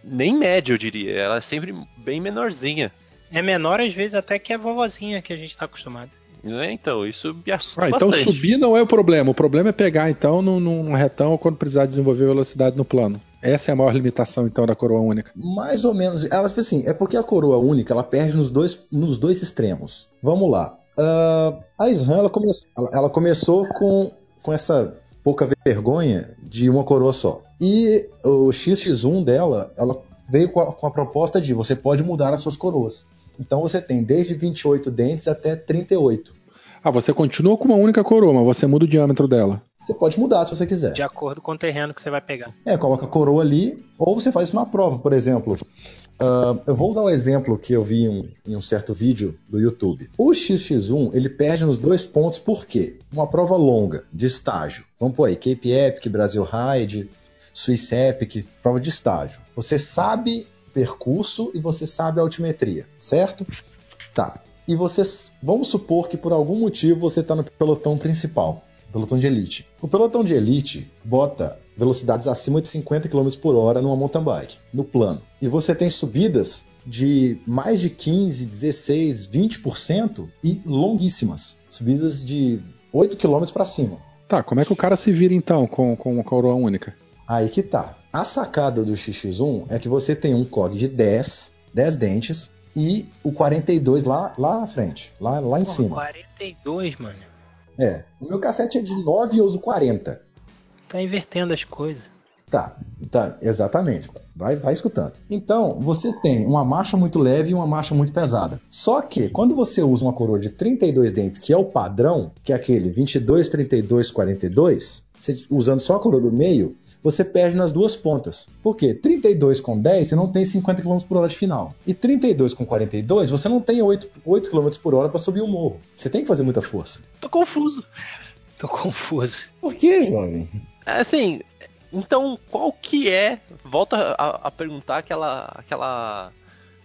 nem médio, eu diria. Ela é sempre bem menorzinha. É menor às vezes até que a vovozinha que a gente está acostumado. É, então, isso me assusta ah, Então subir não é o problema. O problema é pegar, então, num, num retão quando precisar desenvolver velocidade no plano. Essa é a maior limitação, então, da coroa única. Mais ou menos. Ela, assim, é porque a coroa única, ela perde nos dois, nos dois extremos. Vamos lá. Uh, a Isran, ela, come, ela, ela começou com, com essa pouca vergonha de uma coroa só. E o XX1 dela, ela veio com a, com a proposta de você pode mudar as suas coroas. Então você tem desde 28 dentes até 38. Ah, você continua com uma única coroa, mas você muda o diâmetro dela. Você pode mudar se você quiser. De acordo com o terreno que você vai pegar. É, coloca a coroa ali, ou você faz uma prova, por exemplo. Uh, eu vou dar um exemplo que eu vi em um, em um, certo vídeo do YouTube. O XX1 ele perde nos dois pontos por quê? Uma prova longa, de estágio. Vamos pôr aí, Cape Epic, Brasil Ride, Swiss Epic, prova de estágio. Você sabe percurso e você sabe a altimetria, certo? Tá. e você, vamos supor que por algum motivo você está no pelotão principal, pelotão de elite. O pelotão de elite bota velocidades acima de 50 km por hora numa mountain bike, no plano. E você tem subidas de mais de 15, 16, 20% e longuíssimas. Subidas de 8 km para cima. Tá, como é que o cara se vira então com, com uma coroa única? Aí que tá. A sacada do XX1 é que você tem um COG de 10, 10 dentes, e o 42 lá, lá na frente, lá, lá em Pô, cima. 42, mano. É. O meu cassete é de 9 e eu uso 40. Tá invertendo as coisas. Tá, tá, exatamente. Vai, vai escutando. Então, você tem uma marcha muito leve e uma marcha muito pesada. Só que, quando você usa uma coroa de 32 dentes, que é o padrão, que é aquele 22, 32, 42, você, usando só a coroa do meio, você perde nas duas pontas. Por quê? 32 com 10, você não tem 50 km por hora de final. E 32 com 42, você não tem 8, 8 km por hora para subir o morro. Você tem que fazer muita força. Tô confuso. Tô confuso. Por quê, jovem? Assim, então qual que é. Volta a, a perguntar aquela. aquela.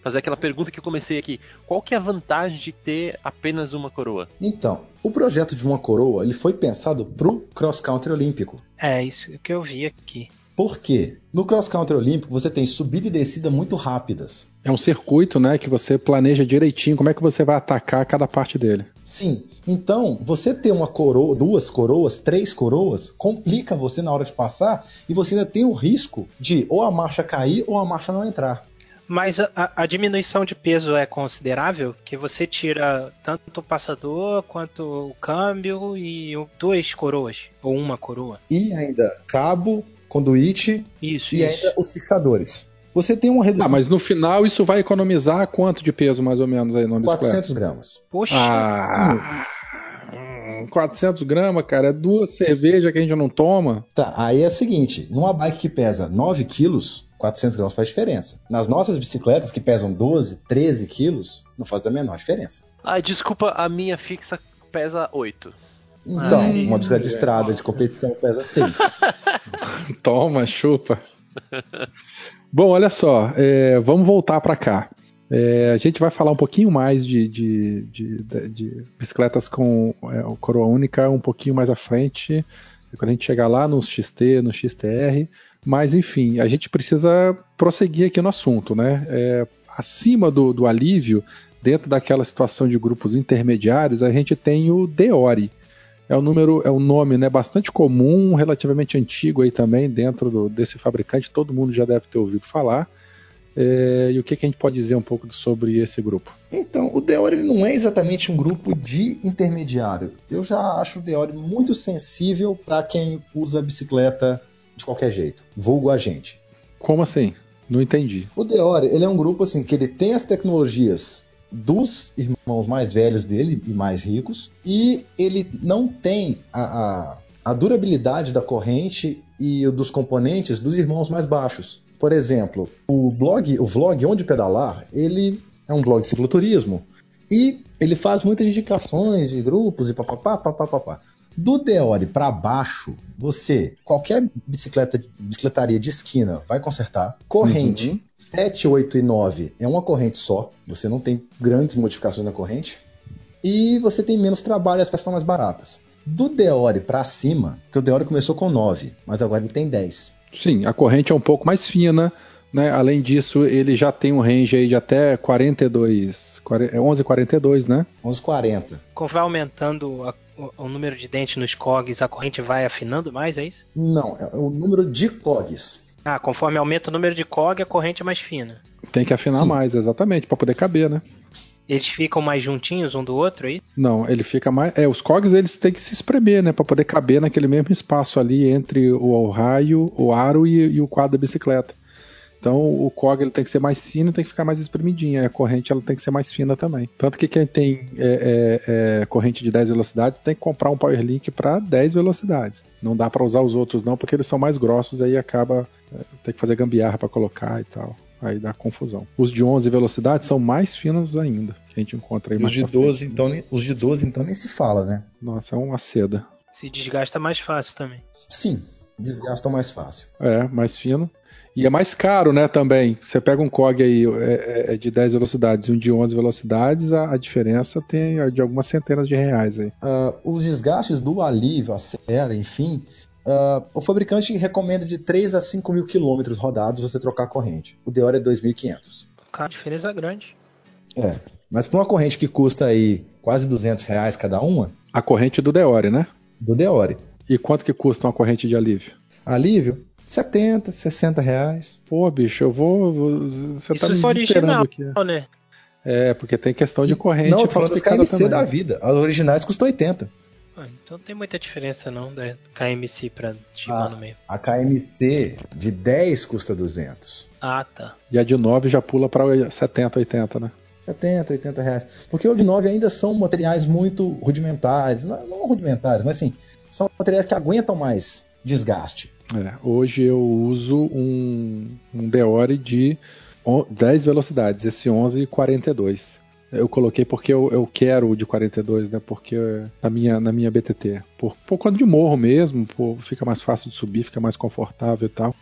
Fazer aquela pergunta que eu comecei aqui. Qual que é a vantagem de ter apenas uma coroa? Então, o projeto de uma coroa ele foi pensado pro cross country olímpico. É isso que eu vi aqui. Por quê? No cross country olímpico você tem subida e descida muito rápidas. É um circuito, né, que você planeja direitinho como é que você vai atacar cada parte dele. Sim. Então, você ter uma coroa, duas coroas, três coroas, complica você na hora de passar e você ainda tem o risco de ou a marcha cair ou a marcha não entrar. Mas a, a diminuição de peso é considerável? Que você tira tanto o passador quanto o câmbio e o- duas coroas. Ou uma coroa. E ainda cabo, conduíte Isso, e isso. ainda os fixadores. Você tem uma redução Ah, mas no final isso vai economizar quanto de peso mais ou menos aí no de bicicleta? 400 gramas. Poxa, Ah, hum, 400 gramas, cara, é duas cervejas que a gente não toma. Tá, aí é o seguinte, numa bike que pesa 9 quilos, 400 gramas faz diferença. Nas nossas bicicletas que pesam 12, 13 quilos, não faz a menor diferença. Ah, desculpa, a minha fixa pesa 8. Então, Ai, uma bicicleta de ai, estrada de competição pesa 6. Toma, chupa. Bom, olha só, é, vamos voltar para cá. É, a gente vai falar um pouquinho mais de, de, de- de- bicicletas com é, coroa única um pouquinho mais à frente, quando a gente chegar lá no XT, no XTR. Mas, enfim, a gente precisa prosseguir aqui no assunto, né? É, acima do, do alívio, dentro daquela situação de grupos intermediários, a gente tem o Deore. É um número, é um nome né, bastante comum, relativamente antigo aí também dentro do- desse fabricante, todo mundo já deve ter ouvido falar. É, e o que, que a gente pode dizer um pouco sobre esse grupo? Então, o Deore ele não é exatamente um grupo de intermediário. Eu já acho o Deore muito sensível para quem usa bicicleta de qualquer jeito, vulgo a gente. Como assim? Não entendi. O Deore, ele é um grupo assim que ele tem as tecnologias dos irmãos mais velhos dele e mais ricos e ele não tem a, a, a durabilidade da corrente e dos componentes dos irmãos mais baixos. Por exemplo, o blog, o vlog Onde Pedalar, ele é um blog de cicloturismo e ele faz muitas indicações de grupos e papapá, papapá. Do Deore para baixo, você, qualquer bicicleta, bicicletaria de esquina vai consertar. Corrente Uhum. 7, 8 e 9 é uma corrente só, você não tem grandes modificações na corrente. E você tem menos trabalho, as peças são mais baratas. Do Deore para cima, que o Deore começou com 9, mas agora ele tem 10. Sim, a corrente é um pouco mais fina, né? Além disso, ele já tem um range aí de até 42, 40 é 11,42, né? 11,40. Conforme vai aumentando a- o, o número de dentes nos cogs, a corrente vai afinando mais, é isso? Não, é o número de cogs. Ah, conforme aumenta o número de cog, a corrente é mais fina. Tem que afinar Sim. mais, exatamente, para poder caber, né? Eles ficam mais juntinhos um do outro aí? Não, ele fica mais. É, os cogs eles têm que se espremer, né? Para poder caber naquele mesmo espaço ali entre o raio, o aro e, e o quadro da bicicleta. Então o cog ele tem que ser mais fino, tem que ficar mais espremidinho. A corrente ela tem que ser mais fina também. Tanto que quem tem é, é, é, corrente de 10 velocidades tem que comprar um Power Link para 10 velocidades. Não dá para usar os outros não, porque eles são mais grossos aí acaba é, tem que fazer gambiarra para colocar e tal. Aí dá confusão. Os de 11 velocidades são mais finos ainda, que a gente encontra aí E mais os de pra frente. 12, então, nem- os de 12, então, nem se fala, né? Nossa, é uma seda. Se desgasta mais fácil também. Sim, desgastam mais fácil. É, mais fino. E é mais caro, né, também. Você pega um COG aí é, é de 10 velocidades e um de 11 velocidades, a, a, diferença tem de algumas centenas de reais aí. Uh, os desgastes do alívio, a serra, enfim, uh, o fabricante recomenda de 3 a 5 mil quilômetros rodados você trocar a corrente. O Deore é 2.500. Cara, a diferença é grande. É, mas para uma corrente que custa aí quase 200 reais cada uma... A corrente do Deore, né? Do Deore. E quanto que custa uma corrente de alívio? Alívio? 70, 60 reais. Pô, bicho, eu vou. Você tá Isso me desesperando aqui. Né? É, porque tem questão de corrente. Não, eu tô falando das KMC também. da vida. As originais custam 80. Ah, então não tem muita diferença não da KMC pra Shimano ah, mesmo. A KMC de 10 custa 200. Ah, tá. E a de 9 já pula pra 70, 80, né? 70, 80 reais. Porque o de 9 ainda são materiais muito rudimentares. Não, não rudimentares, mas assim, são materiais que aguentam mais desgaste. É, hoje eu uso um, um Deore de 10 velocidades, esse 1142. Eu coloquei porque eu, eu quero o de 42, né? Porque na minha, na minha BTT. Por, por quando de morro mesmo, por, fica mais fácil de subir, fica mais confortável e tal.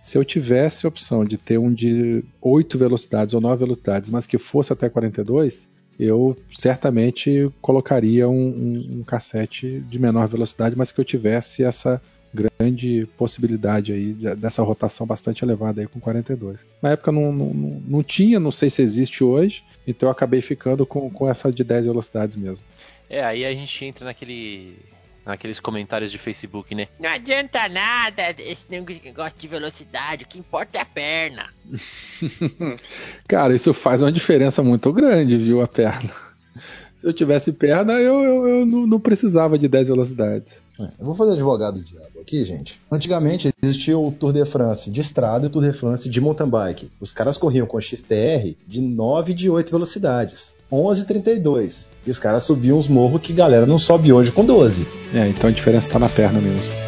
Se eu tivesse a opção de ter um de 8 velocidades ou 9 velocidades, mas que fosse até 42, eu certamente colocaria um, um, um cassete de menor velocidade, mas que eu tivesse essa grande possibilidade aí dessa rotação bastante elevada aí com 42. Na época não, não, não tinha, não sei se existe hoje, então eu acabei ficando com, com essa de 10 velocidades mesmo. É, aí a gente entra naquele naqueles comentários de Facebook, né? Não adianta nada esse negócio de velocidade, o que importa é a perna. Cara, isso faz uma diferença muito grande, viu, a perna. Se eu tivesse perna, eu, eu, eu não, não precisava de 10 velocidades. É, eu vou fazer advogado do diabo aqui, gente. Antigamente existia o Tour de France de estrada e o Tour de France de mountain bike. Os caras corriam com XTR de 9 e de 8 velocidades. 11,32. E os caras subiam uns morros que galera não sobe hoje com 12. É, então a diferença tá na perna mesmo.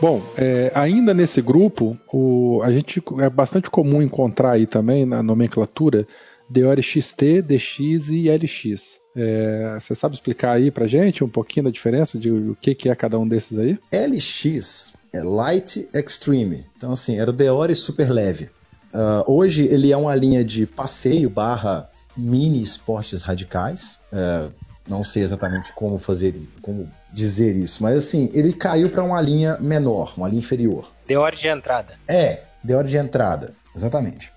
Bom, é, ainda nesse grupo, o, a gente é bastante comum encontrar aí também na nomenclatura Deore XT, DX e LX. É, você sabe explicar aí pra gente um pouquinho da diferença de o que, que é cada um desses aí? LX é Light Extreme. Então, assim, era o Deore super leve. Uh, hoje ele é uma linha de passeio barra mini esportes radicais. Uh, não sei exatamente como fazer, como dizer isso, mas assim, ele caiu para uma linha menor, uma linha inferior. Deu hora de entrada. É, deu hora de entrada, exatamente.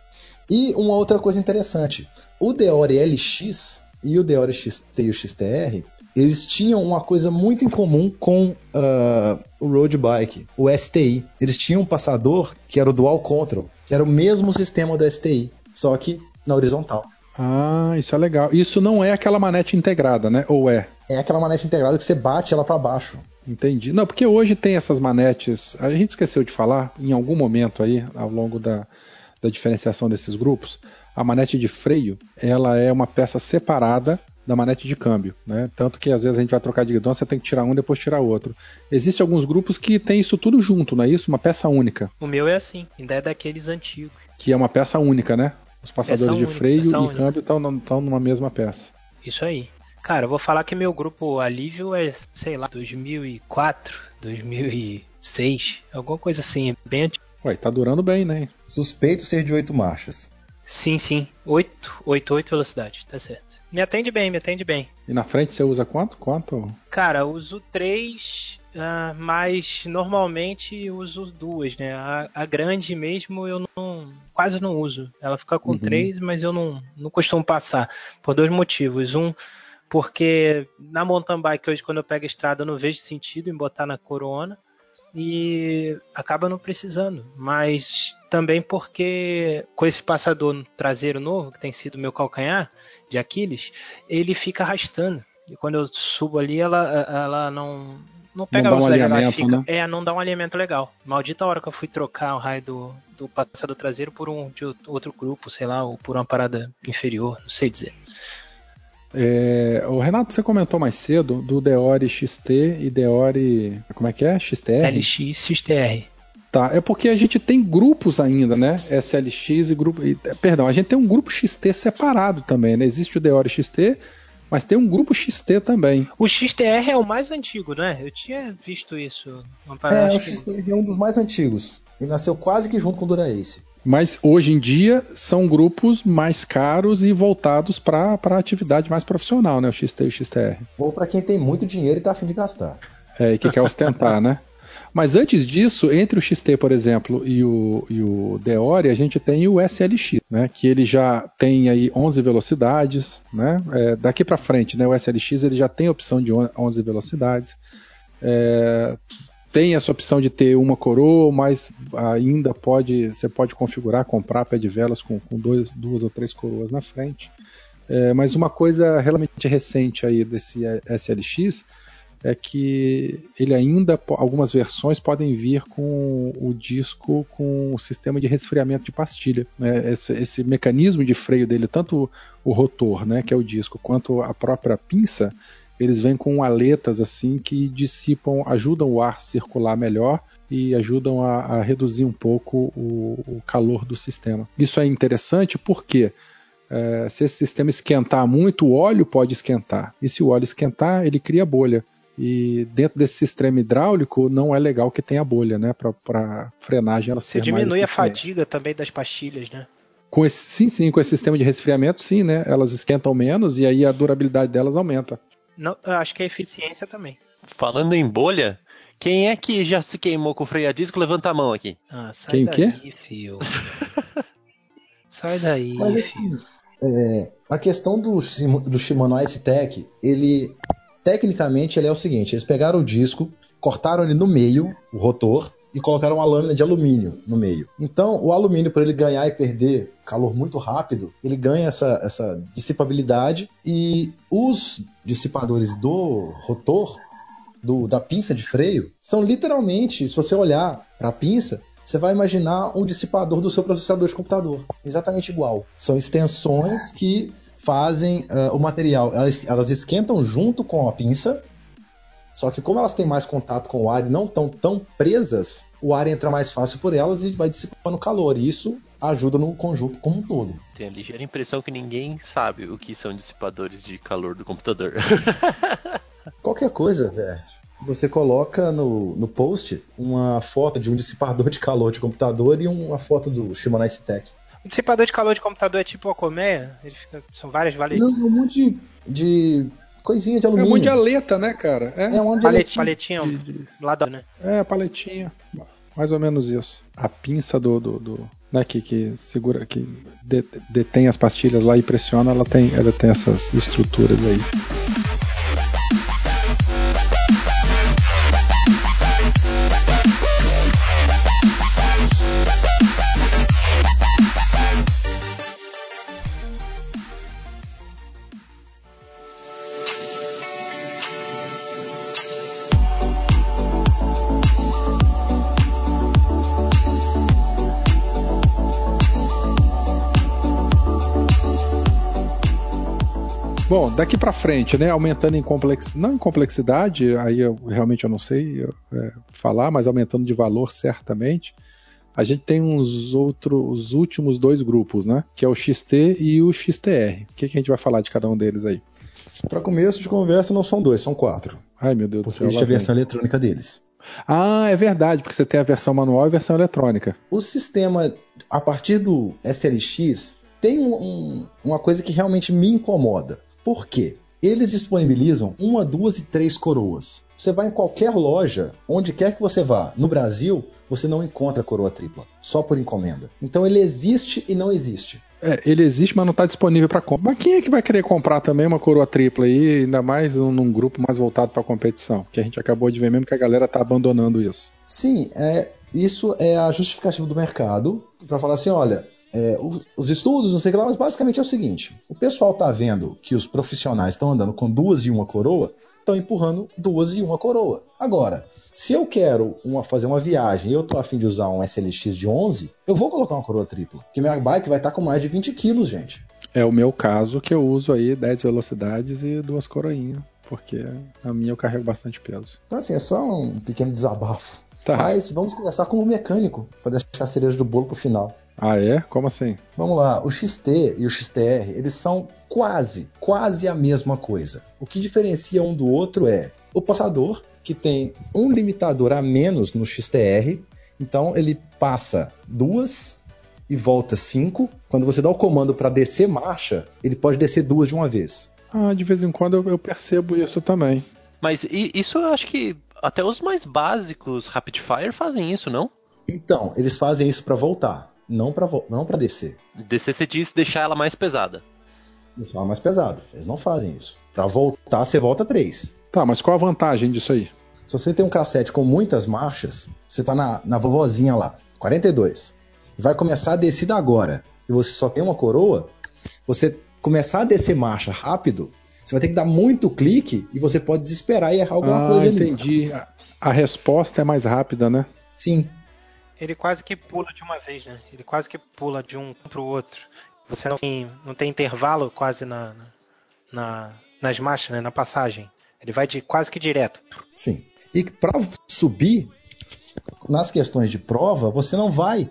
E uma outra coisa interessante, o Deore LX e o Deore XT e o XTR, eles tinham uma coisa muito em comum com uh, o road bike, o STI. Eles tinham um passador que era o dual control, que era o mesmo sistema do STI, só que na horizontal. Ah, isso é legal. Isso não é aquela manete integrada, né? Ou é? É aquela manete integrada que você bate ela para baixo. Entendi. Não, porque hoje tem essas manetes. A gente esqueceu de falar, em algum momento aí, ao longo da, da diferenciação desses grupos, a manete de freio, ela é uma peça separada da manete de câmbio, né? Tanto que às vezes a gente vai trocar de guidão, você tem que tirar um e depois tirar outro. Existem alguns grupos que tem isso tudo junto, não é isso? Uma peça única. O meu é assim, ainda é daqueles antigos. Que é uma peça única, né? Os passadores de freio e única. câmbio estão numa mesma peça. Isso aí. Cara, eu vou falar que meu grupo Alívio é, sei lá, 2004, 2006, alguma coisa assim, bem antigo. Ué, tá durando bem, né? Suspeito ser de oito marchas. Sim, sim. 8, 8, 8 velocidade, tá certo. Me atende bem, me atende bem. E na frente você usa quanto? Quanto? Cara, uso 3 Uh, mas normalmente uso duas, né? A, a, grande mesmo eu não quase não uso. Ela fica com uhum. três, mas eu não, não costumo passar. Por dois motivos. Um, porque na mountain bike hoje, quando eu pego a estrada, eu não vejo sentido em botar na corona. E acaba não precisando. Mas também porque com esse passador traseiro novo, que tem sido meu calcanhar de Aquiles, ele fica arrastando. E quando eu subo ali, ela, ela não, não pega dá a um velocidade legal e alinhamento, fica. né? É, não dá um alinhamento legal. Maldita hora que eu fui trocar o raio do, do passador traseiro por um de outro grupo, sei lá, ou por uma parada inferior, não sei dizer. É, o Renato, você comentou mais cedo do Deore XT e Deore. Como é que é? XTR? LX XTR. Tá, é porque a gente tem grupos ainda, né? SLX e grupo. e- perdão, a gente tem um grupo XT separado também, né? Existe o Deore XT, mas tem um grupo XT também. O XTR é o mais antigo, né? Eu tinha visto isso. É, o que- XTR é um dos mais antigos. E nasceu quase que junto com o Dura-Ace. Mas hoje em dia são grupos mais caros e voltados para a atividade mais profissional, né? O XT e o XTR. Ou pra quem tem muito dinheiro e tá afim de gastar. É, e que quer ostentar, né? Mas antes disso, entre o XT, por exemplo, e o, e o Deore, a gente tem o SLX, né? Que ele já tem aí 11 velocidades, né? É, daqui para frente, né? O SLX ele já tem a opção de on- 11 velocidades. É, tem essa opção de ter uma coroa, mas ainda pode, você pode configurar, comprar pé de velas com, com dois, duas ou três coroas na frente. É, mas uma coisa realmente recente aí desse SLX é que ele ainda, algumas versões podem vir com o disco com o sistema de resfriamento de pastilha. né? Esse, esse mecanismo de freio dele, tanto o rotor, né, que é o disco, quanto a própria pinça, eles vêm com aletas assim que dissipam, ajudam o ar circular melhor e ajudam a, a reduzir um pouco o, o calor do sistema. Isso é interessante porque eh, se esse sistema esquentar muito, o óleo pode esquentar. E se o óleo esquentar, ele cria bolha. E dentro desse sistema hidráulico não é legal que tenha bolha, né? Para frenagem ela Você ser diminui a fadiga também das pastilhas, né? Com esse, sim, sim, com esse sistema de resfriamento, sim, né? Elas esquentam menos e aí a durabilidade delas aumenta. Não, eu acho que a eficiência também. Falando em bolha, quem é que já se queimou com freio a disco? Levanta a mão aqui. Ah, sai Quem o quê? daí, fio. sai daí, Mas assim, é, a questão do, do Shimano Ice Tech, ele tecnicamente ele é o seguinte: eles pegaram o disco, cortaram ele no meio, o rotor, e colocaram uma lâmina de alumínio no meio. Então, o alumínio, para ele ganhar e perder calor muito rápido, ele ganha essa, essa dissipabilidade e os dissipadores do rotor, do- da pinça de freio, são literalmente, se você olhar para a pinça, você vai imaginar um dissipador do seu processador de computador. Exatamente igual. São extensões que fazem ah, o material. Elas, elas esquentam junto com a pinça. Só que como elas têm mais contato com o ar e não estão tão presas, o ar entra mais fácil por elas e vai dissipando calor. E isso ajuda no conjunto como um todo. Tenho a ligeira impressão que ninguém sabe o que são dissipadores de calor do computador. Qualquer coisa, Vert, você coloca no, no post uma foto de um dissipador de calor de computador e uma foto do Shimano Ice Tech. O dissipador de calor de computador é tipo a colmeia? Ele fica, são várias Não, valetinhas. um monte de, de coisinha de É um alumínio. monte de aleta, né, cara? É, É um monte de Palet, aletinha. paletinha do lado, né? é paletinha. Mais ou menos isso. A pinça do. do, do- né, que, que segura, que de- detém as pastilhas lá e pressiona, ela tem, ela tem essas estruturas aí. Daqui pra frente, né, aumentando em complexidade, não em complexidade, aí eu realmente eu não sei é, falar, mas aumentando de valor certamente. A gente tem uns outros, os últimos dois grupos, né, que é o XT e o XTR. O que, que a gente vai falar de cada um deles aí? Para começo de conversa, não são dois, são quatro. Ai, meu Deus do céu. existe a vem. versão eletrônica deles. Ah, é verdade, porque você tem a versão manual e a versão eletrônica. O sistema, a partir do SLX, tem um- um- uma coisa que realmente me incomoda. Por quê? Eles disponibilizam uma, duas e três coroas. Você vai em qualquer loja, onde quer que você vá, no Brasil, você não encontra coroa tripla, só por encomenda. Então ele existe e não existe. É, ele existe, mas não está disponível para compra. Mas quem é que vai querer comprar também uma coroa tripla aí, ainda mais num, num grupo mais voltado para competição? Que a gente acabou de ver mesmo que a galera tá abandonando isso. Sim, é, isso é a justificativa do mercado para falar assim, olha, é, o- os estudos, não sei o que lá, mas basicamente é o seguinte: o pessoal tá vendo que os profissionais estão andando com duas e uma coroa, estão empurrando duas e uma coroa. Agora, se eu quero uma, fazer uma viagem e eu tô afim de usar um SLX de 11, eu vou colocar uma coroa tripla. Porque minha bike vai estar com mais de 20 quilos, gente. É o meu caso que eu uso aí 10 velocidades e duas coroinhas. Porque a minha eu carrego bastante peso. Então, assim, é só um pequeno desabafo. Tá. Mas vamos conversar com o mecânico para deixar a cereja do bolo pro final. Ah, é? Como assim? Vamos lá, o XT e o XTR, eles são quase, quase a mesma coisa. O que diferencia um do outro é o passador, que tem um limitador a menos no XTR, então ele passa duas e volta cinco. Quando você dá o comando para descer marcha, ele pode descer duas de uma vez. Ah, de vez em quando eu, eu percebo isso também. Mas isso eu acho que até os mais básicos Rapid Fire fazem isso, não? Então, eles fazem isso para voltar, não para não para descer. DC você diz deixar ela mais pesada. Deixar ela mais pesado. Eles não fazem isso. Para voltar, você volta três. Tá, mas qual a vantagem disso aí? Se você tem um cassete com muitas marchas, você tá na, na vovozinha lá, 42, e vai começar a descida agora, e você só tem uma coroa, você começar a descer marcha rápido, você vai ter que dar muito clique e você pode desesperar e errar alguma ah, coisa ali. entendi. A, a resposta é mais rápida, né? Sim. Ele quase que pula de uma vez, né? Ele quase que pula de um pro outro. Você não tem, não tem intervalo quase na, na, nas marchas, né? Na passagem. Ele vai de quase que direto. Sim. E para subir, nas questões de prova, você não vai,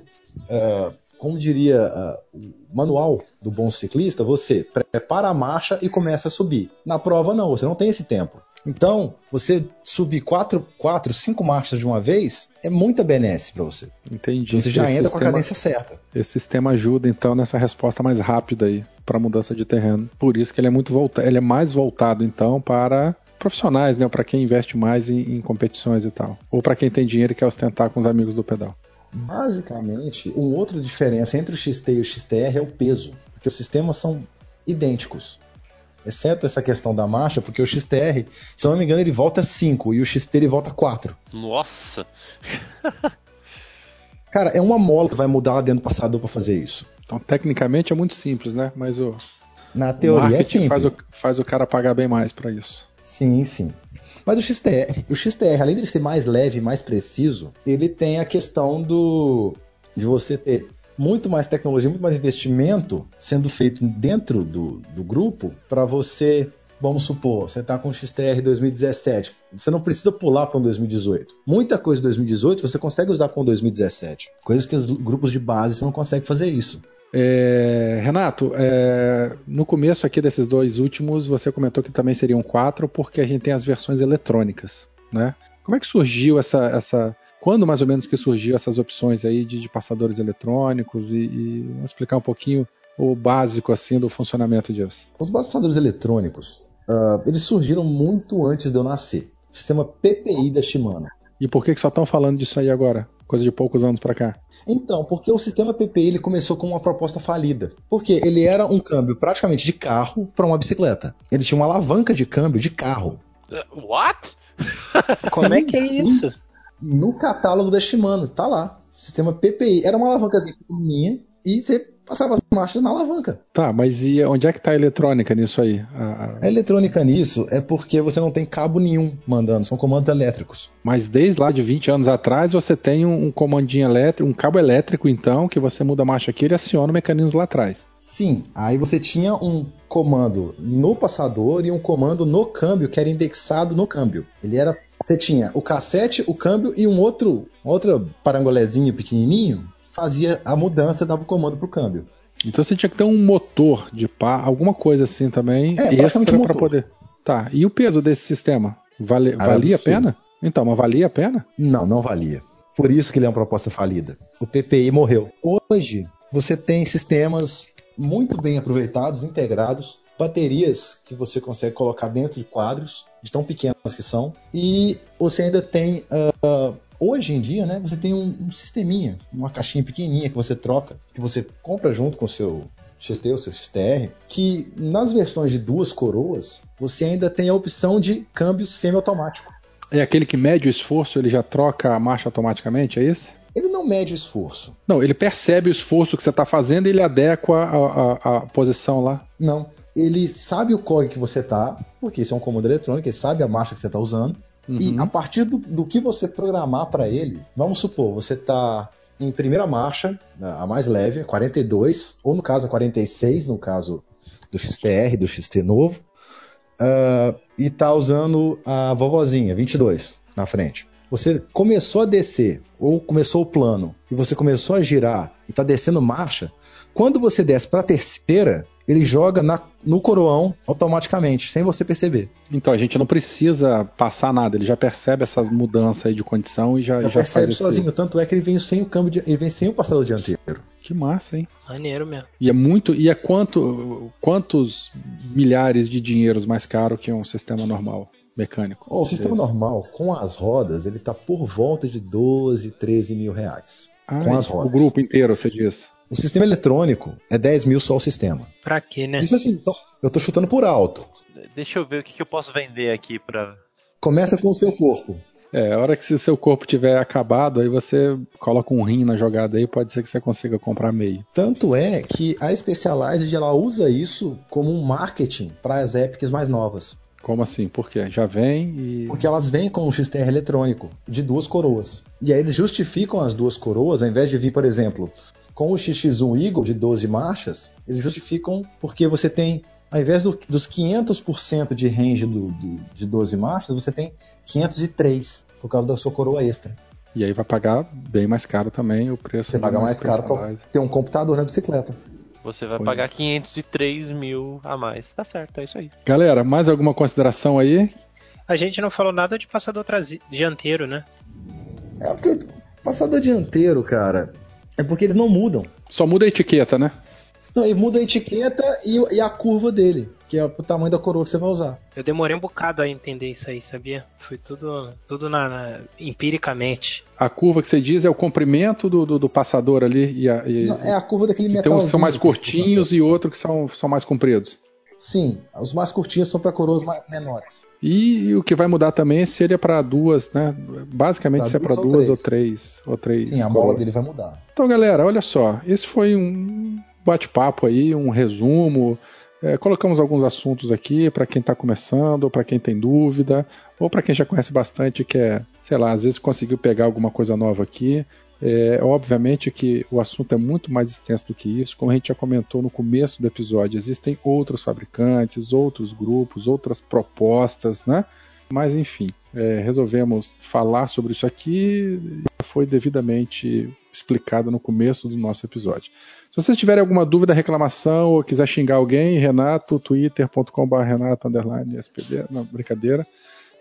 é, como diria é, o manual do bom ciclista, você prepara a marcha e começa a subir. Na prova, não, você não tem esse tempo. Então, você subir quatro, quatro cinco marchas de uma vez é muita benesse para você. Entendi. Você já Esse entra com a sistema- cadência certa. Esse sistema ajuda então nessa resposta mais rápida aí para mudança de terreno. Por isso que ele é muito voltado, ele é mais voltado então para profissionais, né, para quem investe mais em, em competições e tal, ou para quem tem dinheiro e quer ostentar com os amigos do pedal. Basicamente, uma outra diferença entre o XT e o XTR é o peso, porque os sistemas são idênticos. Exceto essa questão da marcha, porque o XTR, se eu não me engano, ele volta 5 e o XT ele volta 4. Nossa! Cara, é uma mola que vai mudar lá dentro do passador para fazer isso. Então, tecnicamente é muito simples, né? Mas o, Na o teoria é marketing simples. faz o, faz o cara pagar bem mais para isso. Sim, sim. Mas o XTR, o XTR, além de ser mais leve e mais preciso, ele tem a questão do de você ter muito mais tecnologia, muito mais investimento sendo feito dentro do, do grupo para você, vamos supor, você está com o XTR 2017, você não precisa pular para um 2018. Muita coisa de 2018 você consegue usar com 2017. Coisas que os grupos de base não consegue fazer isso. É, Renato, é, no começo aqui desses dois últimos, você comentou que também seriam quatro, porque a gente tem as versões eletrônicas, né? Como é que surgiu essa, essa quando mais ou menos que surgiu essas opções aí de, de passadores eletrônicos e, e vamos explicar um pouquinho o básico assim do funcionamento disso. Os passadores eletrônicos, ah, eles surgiram muito antes de eu nascer. Sistema PPI da Shimano. E por que, que só estão falando disso aí agora? Coisa de poucos anos para cá. Então, porque o sistema PPI ele começou com uma proposta falida. Porque ele era um câmbio praticamente de carro para uma bicicleta. Ele tinha uma alavanca de câmbio de carro. Uh, What? Como é que é sim. isso? No catálogo da Shimano, tá lá. Sistema PPI. Era uma alavancazinha pequenininha e você passava as marchas na alavanca. Tá, mas e onde é que tá a eletrônica nisso aí? A- a- eletrônica nisso é porque você não tem cabo nenhum mandando, são comandos elétricos. Mas desde lá de 20 anos atrás você tem um, comandinho elétrico, um cabo elétrico então, que você muda a marcha aqui e ele aciona o mecanismo lá atrás. Sim, aí você tinha um comando no passador e um comando no câmbio que era indexado no câmbio. Ele era, você tinha o cassete, o câmbio e um outro, outro parangolezinho pequenininho que fazia a mudança, dava o comando pro câmbio. Então você tinha que ter um motor de pá, alguma coisa assim também, É, extra para poder. Tá, e o peso desse sistema? Vale, valia a pena? Então, mas valia a pena? Não, não valia. Por isso que ele é uma proposta falida. O PPI morreu. Hoje, você tem sistemas muito bem aproveitados, integrados, baterias que você consegue colocar dentro de quadros, de tão pequenas que são, e você ainda tem, ah, hoje em dia, né, você tem um, um sisteminha, uma caixinha pequenininha que você troca, que você compra junto com o seu XT ou seu XTR, que nas versões de duas coroas, você ainda tem a opção de câmbio semiautomático. É aquele que mede o esforço, ele já troca a marcha automaticamente, é esse? Ele não mede o esforço. Não, ele percebe o esforço que você está fazendo e ele adequa a, a- a posição lá. Não. Ele sabe o código que você tá, porque isso é um comando eletrônico, ele sabe a marcha que você tá usando. E Uhum. a partir do, do que você programar para ele, vamos supor, você tá em primeira marcha, a mais leve, 42, ou no caso a 46, no caso do XTR, do XT novo, ah, e tá usando a vovozinha, 22, na frente. Você começou a descer, ou começou o plano, e você começou a girar, e tá descendo marcha, quando você desce para a terceira, ele joga na- no coroão automaticamente, sem você perceber. Então a gente não precisa passar nada, ele já percebe essas mudanças aí de condição e já, Já, já faz percebe esse... sozinho, tanto é que ele vem sem o câmbio, de- ele vem sem o passador dianteiro. Que massa, hein? Maneiro mesmo. E é muito. E é quanto, quantos milhares de dinheiros mais caro que um sistema normal mecânico? Ó, o sistema Esse. normal, com as rodas, ele tá por volta de 12, 13 mil reais. Ah, com as o rodas. grupo inteiro, você diz. O sistema eletrônico é 10 mil só o sistema. Pra quê, né? Isso assim, eu tô chutando por alto. Deixa eu ver o que, que eu posso vender aqui pra. Começa com o seu corpo. É, a hora que se seu corpo tiver acabado, aí você coloca um rim na jogada aí, pode ser que você consiga comprar meio. Tanto é que a Specialized ela usa isso como um marketing para as Epics mais novas. Como assim? Por quê? Já vem e. Porque elas vêm com um XTR eletrônico de duas coroas. E aí eles justificam as duas coroas, ao invés de vir, por exemplo, com o XX1 Eagle de 12 marchas, eles justificam porque você tem, ao invés do- dos 500% de range do, do- de 12 marchas, você tem 503 por causa da sua coroa extra. E aí vai pagar bem mais caro também o preço. Você paga mais caro para ter um computador na bicicleta. Você vai Pois pagar 503 mil a mais. Tá certo, é isso aí. Galera, mais alguma consideração aí? A gente não falou nada de passador dianteiro, né? É porque passador dianteiro, cara, é porque eles não mudam. Só muda a etiqueta, né? Não, e muda a etiqueta e, e a curva dele, que é o tamanho da coroa que você vai usar. Eu demorei um bocado a entender isso aí, sabia? Foi tudo, tudo na, na- empiricamente. A curva que você diz é o comprimento do, do, do passador ali e, a, e- Não, é a curva daquele metal. tem uns que são mais curtinhos e outros que são, são mais compridos. Sim, os mais curtinhos são para coroas menores. E, e o que vai mudar também é se ele é para duas, né? Basicamente Pra se é para duas ou três. Ou três Sim, a mola coroas. dele vai mudar. Então, galera, olha só. Esse foi um bate-papo aí, um resumo. É, colocamos alguns assuntos aqui para quem está começando, ou para quem tem dúvida, ou para quem já conhece bastante e quer, sei lá, às vezes conseguiu pegar alguma coisa nova aqui. É, obviamente que o assunto é muito mais extenso do que isso. Como a gente já comentou no começo do episódio, existem outros fabricantes, outros grupos, outras propostas, né? Mas enfim, é, resolvemos falar sobre isso aqui foi devidamente explicado no começo do nosso episódio. Se vocês tiverem alguma dúvida, reclamação ou quiser xingar alguém, Renato, twitter.com.br Renato não, brincadeira.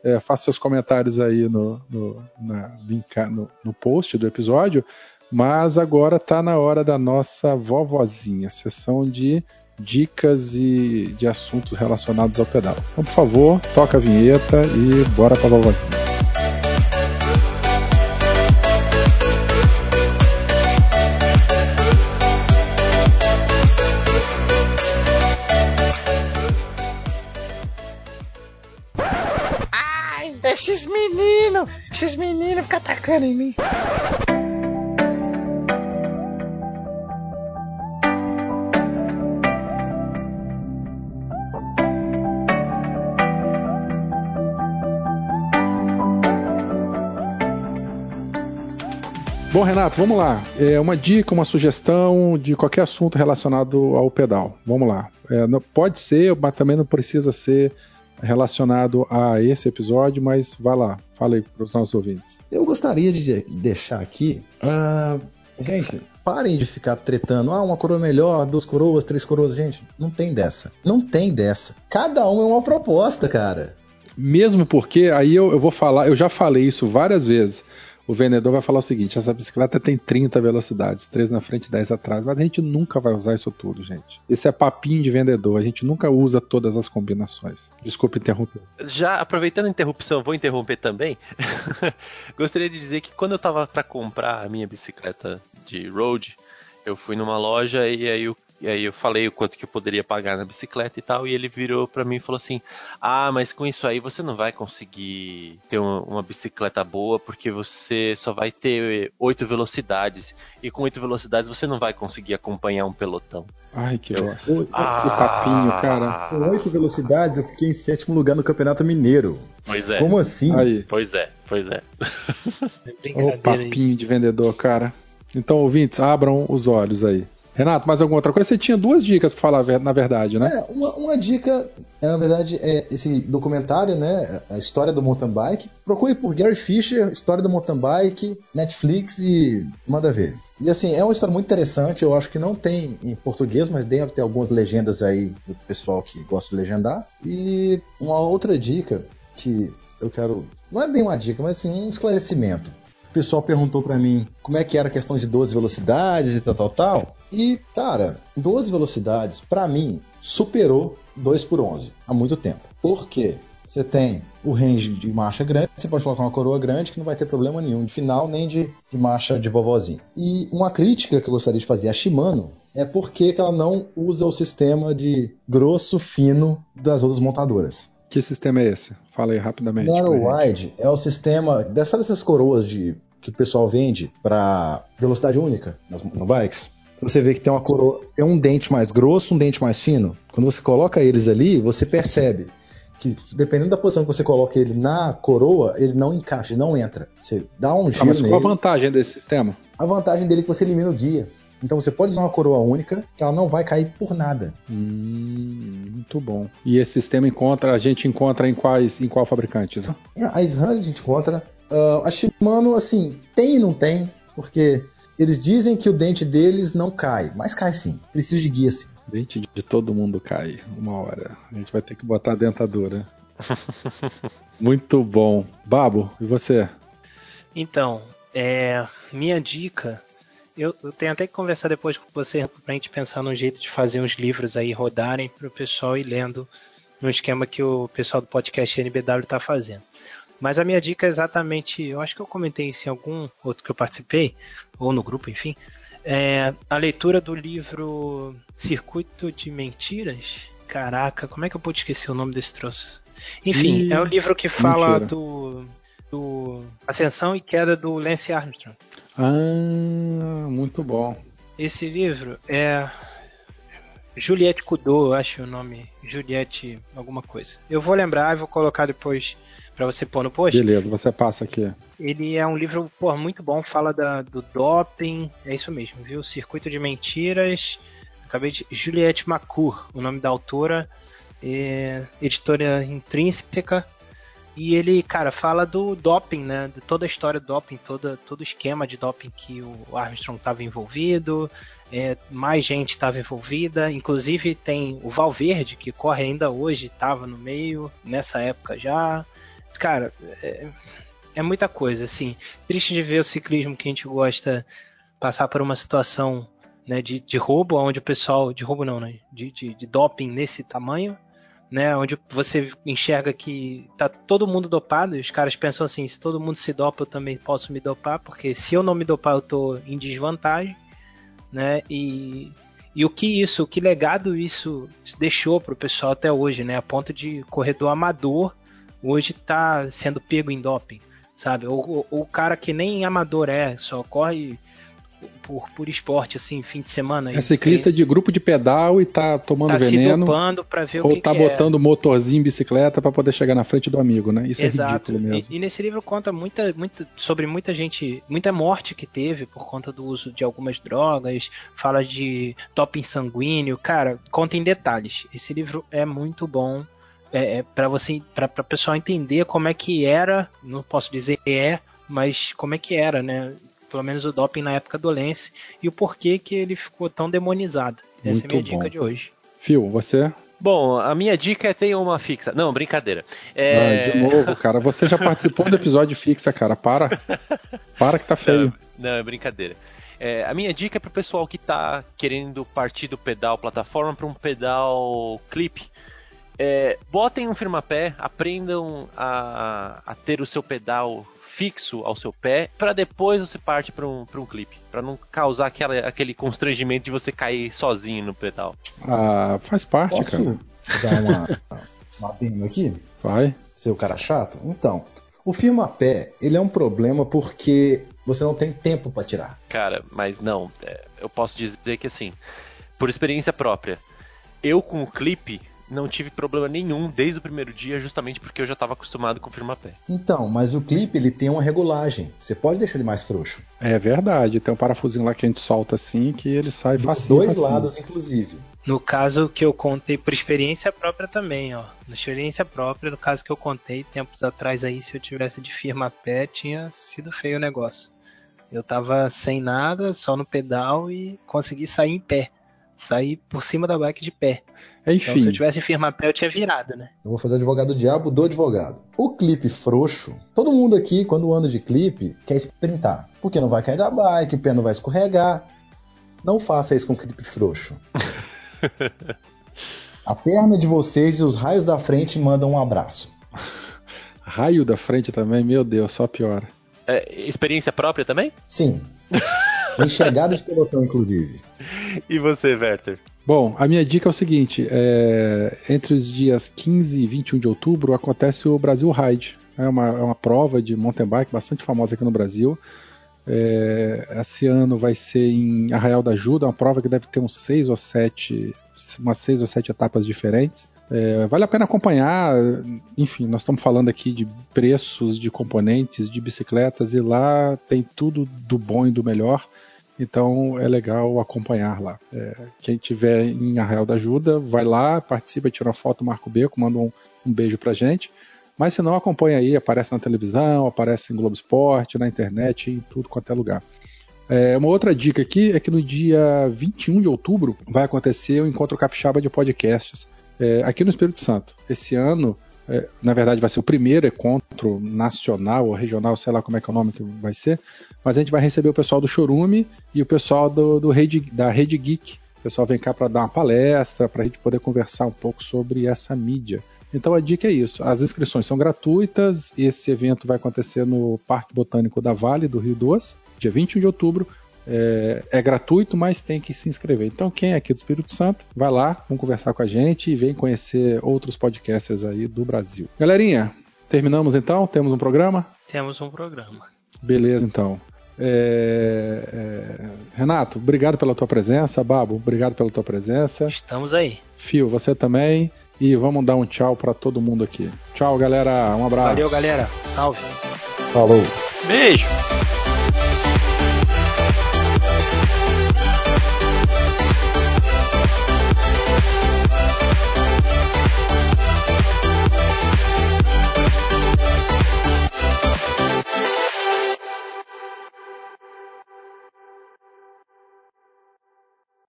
É, faça seus comentários aí no, no, na, no, no post do episódio. Mas agora está na hora da nossa vovozinha, sessão de dicas e de assuntos relacionados ao pedal. Então, por favor, toca a vinheta e bora para a vovozinha. Esses meninos, esses meninos ficam atacando em mim. Bom, Renato, vamos lá. É uma dica, uma sugestão de qualquer assunto relacionado ao pedal. Vamos lá. É, não- pode ser, mas também não precisa ser relacionado a esse episódio, mas vai lá, fala aí para os nossos ouvintes. Eu gostaria de de- deixar aqui. ah, gente, parem de ficar tretando. Ah, uma coroa melhor, duas coroas, três coroas. Gente, não tem dessa. Não tem dessa. Cada um é uma proposta, cara. Mesmo porque, aí eu, eu vou falar, eu já falei isso várias vezes. O vendedor vai falar o seguinte: essa bicicleta tem 30 velocidades, 3 na frente e 10 atrás. Mas a gente nunca vai usar isso tudo, gente. Esse é papinho de vendedor, a gente nunca usa todas as combinações. Desculpa interromper. Já aproveitando a interrupção, vou interromper também. Gostaria de dizer que quando eu tava para comprar a minha bicicleta de road, eu fui numa loja e aí o E aí eu falei o quanto que eu poderia pagar na bicicleta e tal, e ele virou pra mim e falou assim: Ah, mas com isso aí você não vai conseguir ter uma, uma bicicleta boa, porque você só vai ter oito velocidades, e com oito velocidades você não vai conseguir acompanhar um pelotão. Ai, que Eu-. Oi, Que papinho, cara. Com oito velocidades, eu fiquei em sétimo lugar no Campeonato Mineiro. Pois é. Como assim? Aí. Pois é, pois é. É aí. papinho de vendedor, cara. Então, ouvintes, abram os olhos aí. Renato, mais alguma outra coisa? Você tinha duas dicas pra falar na verdade, né? É, uma, uma dica, é, na verdade, é esse documentário, né? A história do mountain bike. Procure por Gary Fisher, história do mountain bike, Netflix e manda ver. E assim, é uma história muito interessante. Eu acho que não tem em português, mas deve ter algumas legendas aí do pessoal que gosta de legendar. E uma outra dica que eu quero. Não é bem uma dica, mas assim, um esclarecimento. O pessoal perguntou pra mim como é que era a questão de 12 velocidades e tal, tal, tal. E, cara, 12 velocidades, pra mim, superou 2 por 11 há muito tempo. Por quê? Você tem o range de marcha grande, você pode colocar uma coroa grande que não vai ter problema nenhum de final nem de, de marcha de vovozinho. E uma crítica que eu gostaria de fazer à Shimano é por que que ela não usa o sistema de grosso fino das outras montadoras. Que sistema é esse? Fala aí rapidamente. Narrow. Wide é o sistema dessas dessas coroas de que o pessoal vende para velocidade única nas no bikes. Você vê que tem uma coroa, tem um dente mais grosso, um dente mais fino. Quando você coloca eles ali, você percebe que dependendo da posição que você coloca ele na coroa, ele não encaixa, ele não entra. Você dá um Ah, giro mas qual a nele. vantagem desse sistema? A vantagem dele é que você elimina o guia. Então você pode usar uma coroa única, que ela não vai cair por nada. Hum, muito bom. E esse sistema encontra, a gente encontra em quais, em qual fabricantes? A SRAM a gente encontra. Ah, a Shimano, assim, tem e não tem, porque eles dizem que o dente deles não cai, mas cai sim. Precisa de guia sim. Dente de todo mundo cai uma hora. A gente vai ter que botar a dentadura. Muito bom. Babo, e você? Então, é, minha dica, eu, eu tenho até que conversar depois com você pra gente pensar num jeito de fazer uns livros aí rodarem pro pessoal ir lendo no esquema que o pessoal do podcast NBW tá fazendo. Mas a minha dica é exatamente, eu acho que eu comentei isso em algum outro que eu participei, ou no grupo, enfim, é a leitura do livro Circuito de Mentiras. Caraca, como é que eu pude esquecer o nome desse troço? Enfim, Ih, é o livro que fala mentira. do, do Ascensão e Queda do Lance Armstrong. Ah, muito bom. Esse livro é Juliette Kudô, eu acho o nome. Juliette alguma coisa. Eu vou lembrar e vou colocar depois pra você pôr no post. Beleza, você passa aqui. Ele é um livro, pô, muito bom, fala da, do doping, é isso mesmo, viu? Circuito de Mentiras. Acabei de. Juliette Macour, o nome da autora, é, editora intrínseca. E ele, cara, fala do doping, né? De toda a história do doping, toda, todo o esquema de doping que o Armstrong estava envolvido, é, mais gente estava envolvida, inclusive tem o Valverde, que corre ainda hoje, estava no meio, nessa época já. Cara, é, é muita coisa, assim. Triste de ver o ciclismo que a gente gosta passar por uma situação né, de, de roubo, onde o pessoal. De roubo não, né? De, de, de doping nesse tamanho, né? Onde você enxerga que tá todo mundo dopado, e os caras pensam assim, se todo mundo se dopa, eu também posso me dopar, porque se eu não me dopar, eu tô em desvantagem, né? E. E o que isso, o que legado isso deixou pro pessoal até hoje, né? A ponto de corredor amador hoje tá sendo pego em doping, sabe? Ou o cara que nem amador é, só corre por, por esporte, assim, fim de semana. É ciclista de grupo de pedal e tá tomando tá veneno. dopando pra ver o Ou que tá que é. botando motorzinho em bicicleta pra poder chegar na frente do amigo, né? Isso Exato. é ridículo mesmo. E, e nesse livro conta muita, muita, sobre muita gente, muita morte que teve por conta do uso de algumas drogas, fala de doping sanguíneo, cara, conta em detalhes. Esse livro é muito bom. É, é para você, para o pessoal entender como é que era, não posso dizer é, mas como é que era, né? Pelo menos o doping na época do Lance e o porquê que ele ficou tão demonizado. Essa Muito é a minha bom. dica de hoje. Phil, você? Bom, a minha dica é ter uma fixa. Não, brincadeira. É... Ah, de novo, cara. Você já participou do episódio fixa, cara. Para. Para que tá feio. Não, é brincadeira. É, a minha dica é pro pessoal que tá querendo partir do pedal plataforma para um pedal clipe. É, botem um firmapé, aprendam a, a ter o seu pedal fixo ao seu pé, para depois você parte para um, pra um clipe, para não causar aquela, aquele constrangimento de você cair sozinho no pedal. Ah, faz parte, Posso cara. dar uma, uma adendo aqui? Vai. Ser o cara chato? Então, o firma-pé, ele é um problema porque você não tem tempo para tirar. Cara, mas não, é, eu posso dizer que assim, por experiência própria, eu com o clipe não tive problema nenhum desde o primeiro dia, justamente porque eu já estava acostumado com o firma-pé. Então, mas o clipe ele tem uma regulagem. Você pode deixar ele mais frouxo. É verdade, tem um parafusinho lá que a gente solta assim que ele sai Dos facinho. dois facinho. lados, inclusive. No caso que eu contei por experiência própria também, ó. Na experiência própria, no caso que eu contei tempos atrás aí, se eu tivesse de firma pé, tinha sido feio o negócio. Eu tava sem nada, só no pedal e consegui sair em pé. Sair por cima da bike de pé. Então, Enfim, se eu tivesse firma pé, eu tinha virado, né? Eu vou fazer o advogado do diabo do advogado. O clipe frouxo, todo mundo aqui, quando anda de clipe, quer experimentar. Porque não vai cair da bike, o pé não vai escorregar. Não faça isso com clipe frouxo. A perna de vocês e os raios da frente mandam um abraço. raio da frente também, meu Deus, só piora. É, experiência própria também? Sim. Enxergada de pelotão, inclusive. E você, Werther? Bom, a minha dica é o seguinte: é, entre os dias 15 e 21 de outubro acontece o Brasil Ride. É uma, é uma prova de mountain bike bastante famosa aqui no Brasil. É, esse ano vai ser em Arraial da Ajuda, uma prova que deve ter uns seis ou sete, umas seis ou sete etapas diferentes. É, vale a pena acompanhar. Enfim, nós estamos falando aqui de preços de componentes de bicicletas e lá tem tudo do bom e do melhor. Então é legal acompanhar lá. É, quem tiver em Arraial da Ajuda, vai lá, participa, tira uma foto, marca o beco, manda um, um beijo pra gente. Mas se não, acompanha aí, aparece na televisão, aparece em Globo Esporte, na internet, em tudo quanto é lugar. É, uma outra dica aqui é que no dia 21 de outubro vai acontecer o Encontro Capixaba de Podcasts é, aqui no Espírito Santo. Esse ano, é, na verdade, vai ser o primeiro encontro nacional ou regional, sei lá como é que é o nome que vai ser, mas a gente vai receber o pessoal do Chorume e o pessoal do, do Rede, da Rede Geek. O pessoal vem cá para dar uma palestra, para a gente poder conversar um pouco sobre essa mídia. Então a dica é isso: as inscrições são gratuitas. Esse evento vai acontecer no Parque Botânico da Vale do Rio Doce, dia 21 de outubro. É, é, gratuito, mas tem que se inscrever. Então, quem é aqui do Espírito Santo, vai lá, vamos conversar com a gente e vem conhecer outros podcasts aí do Brasil. Galerinha, terminamos então? Temos um programa? Temos um programa. Beleza, então. É, é, Renato, obrigado pela tua presença. Babo, obrigado pela tua presença. Estamos aí. Fio, você também. E vamos dar um tchau para todo mundo aqui. Tchau, galera. Um abraço. Valeu, galera. Salve. Falou. Beijo!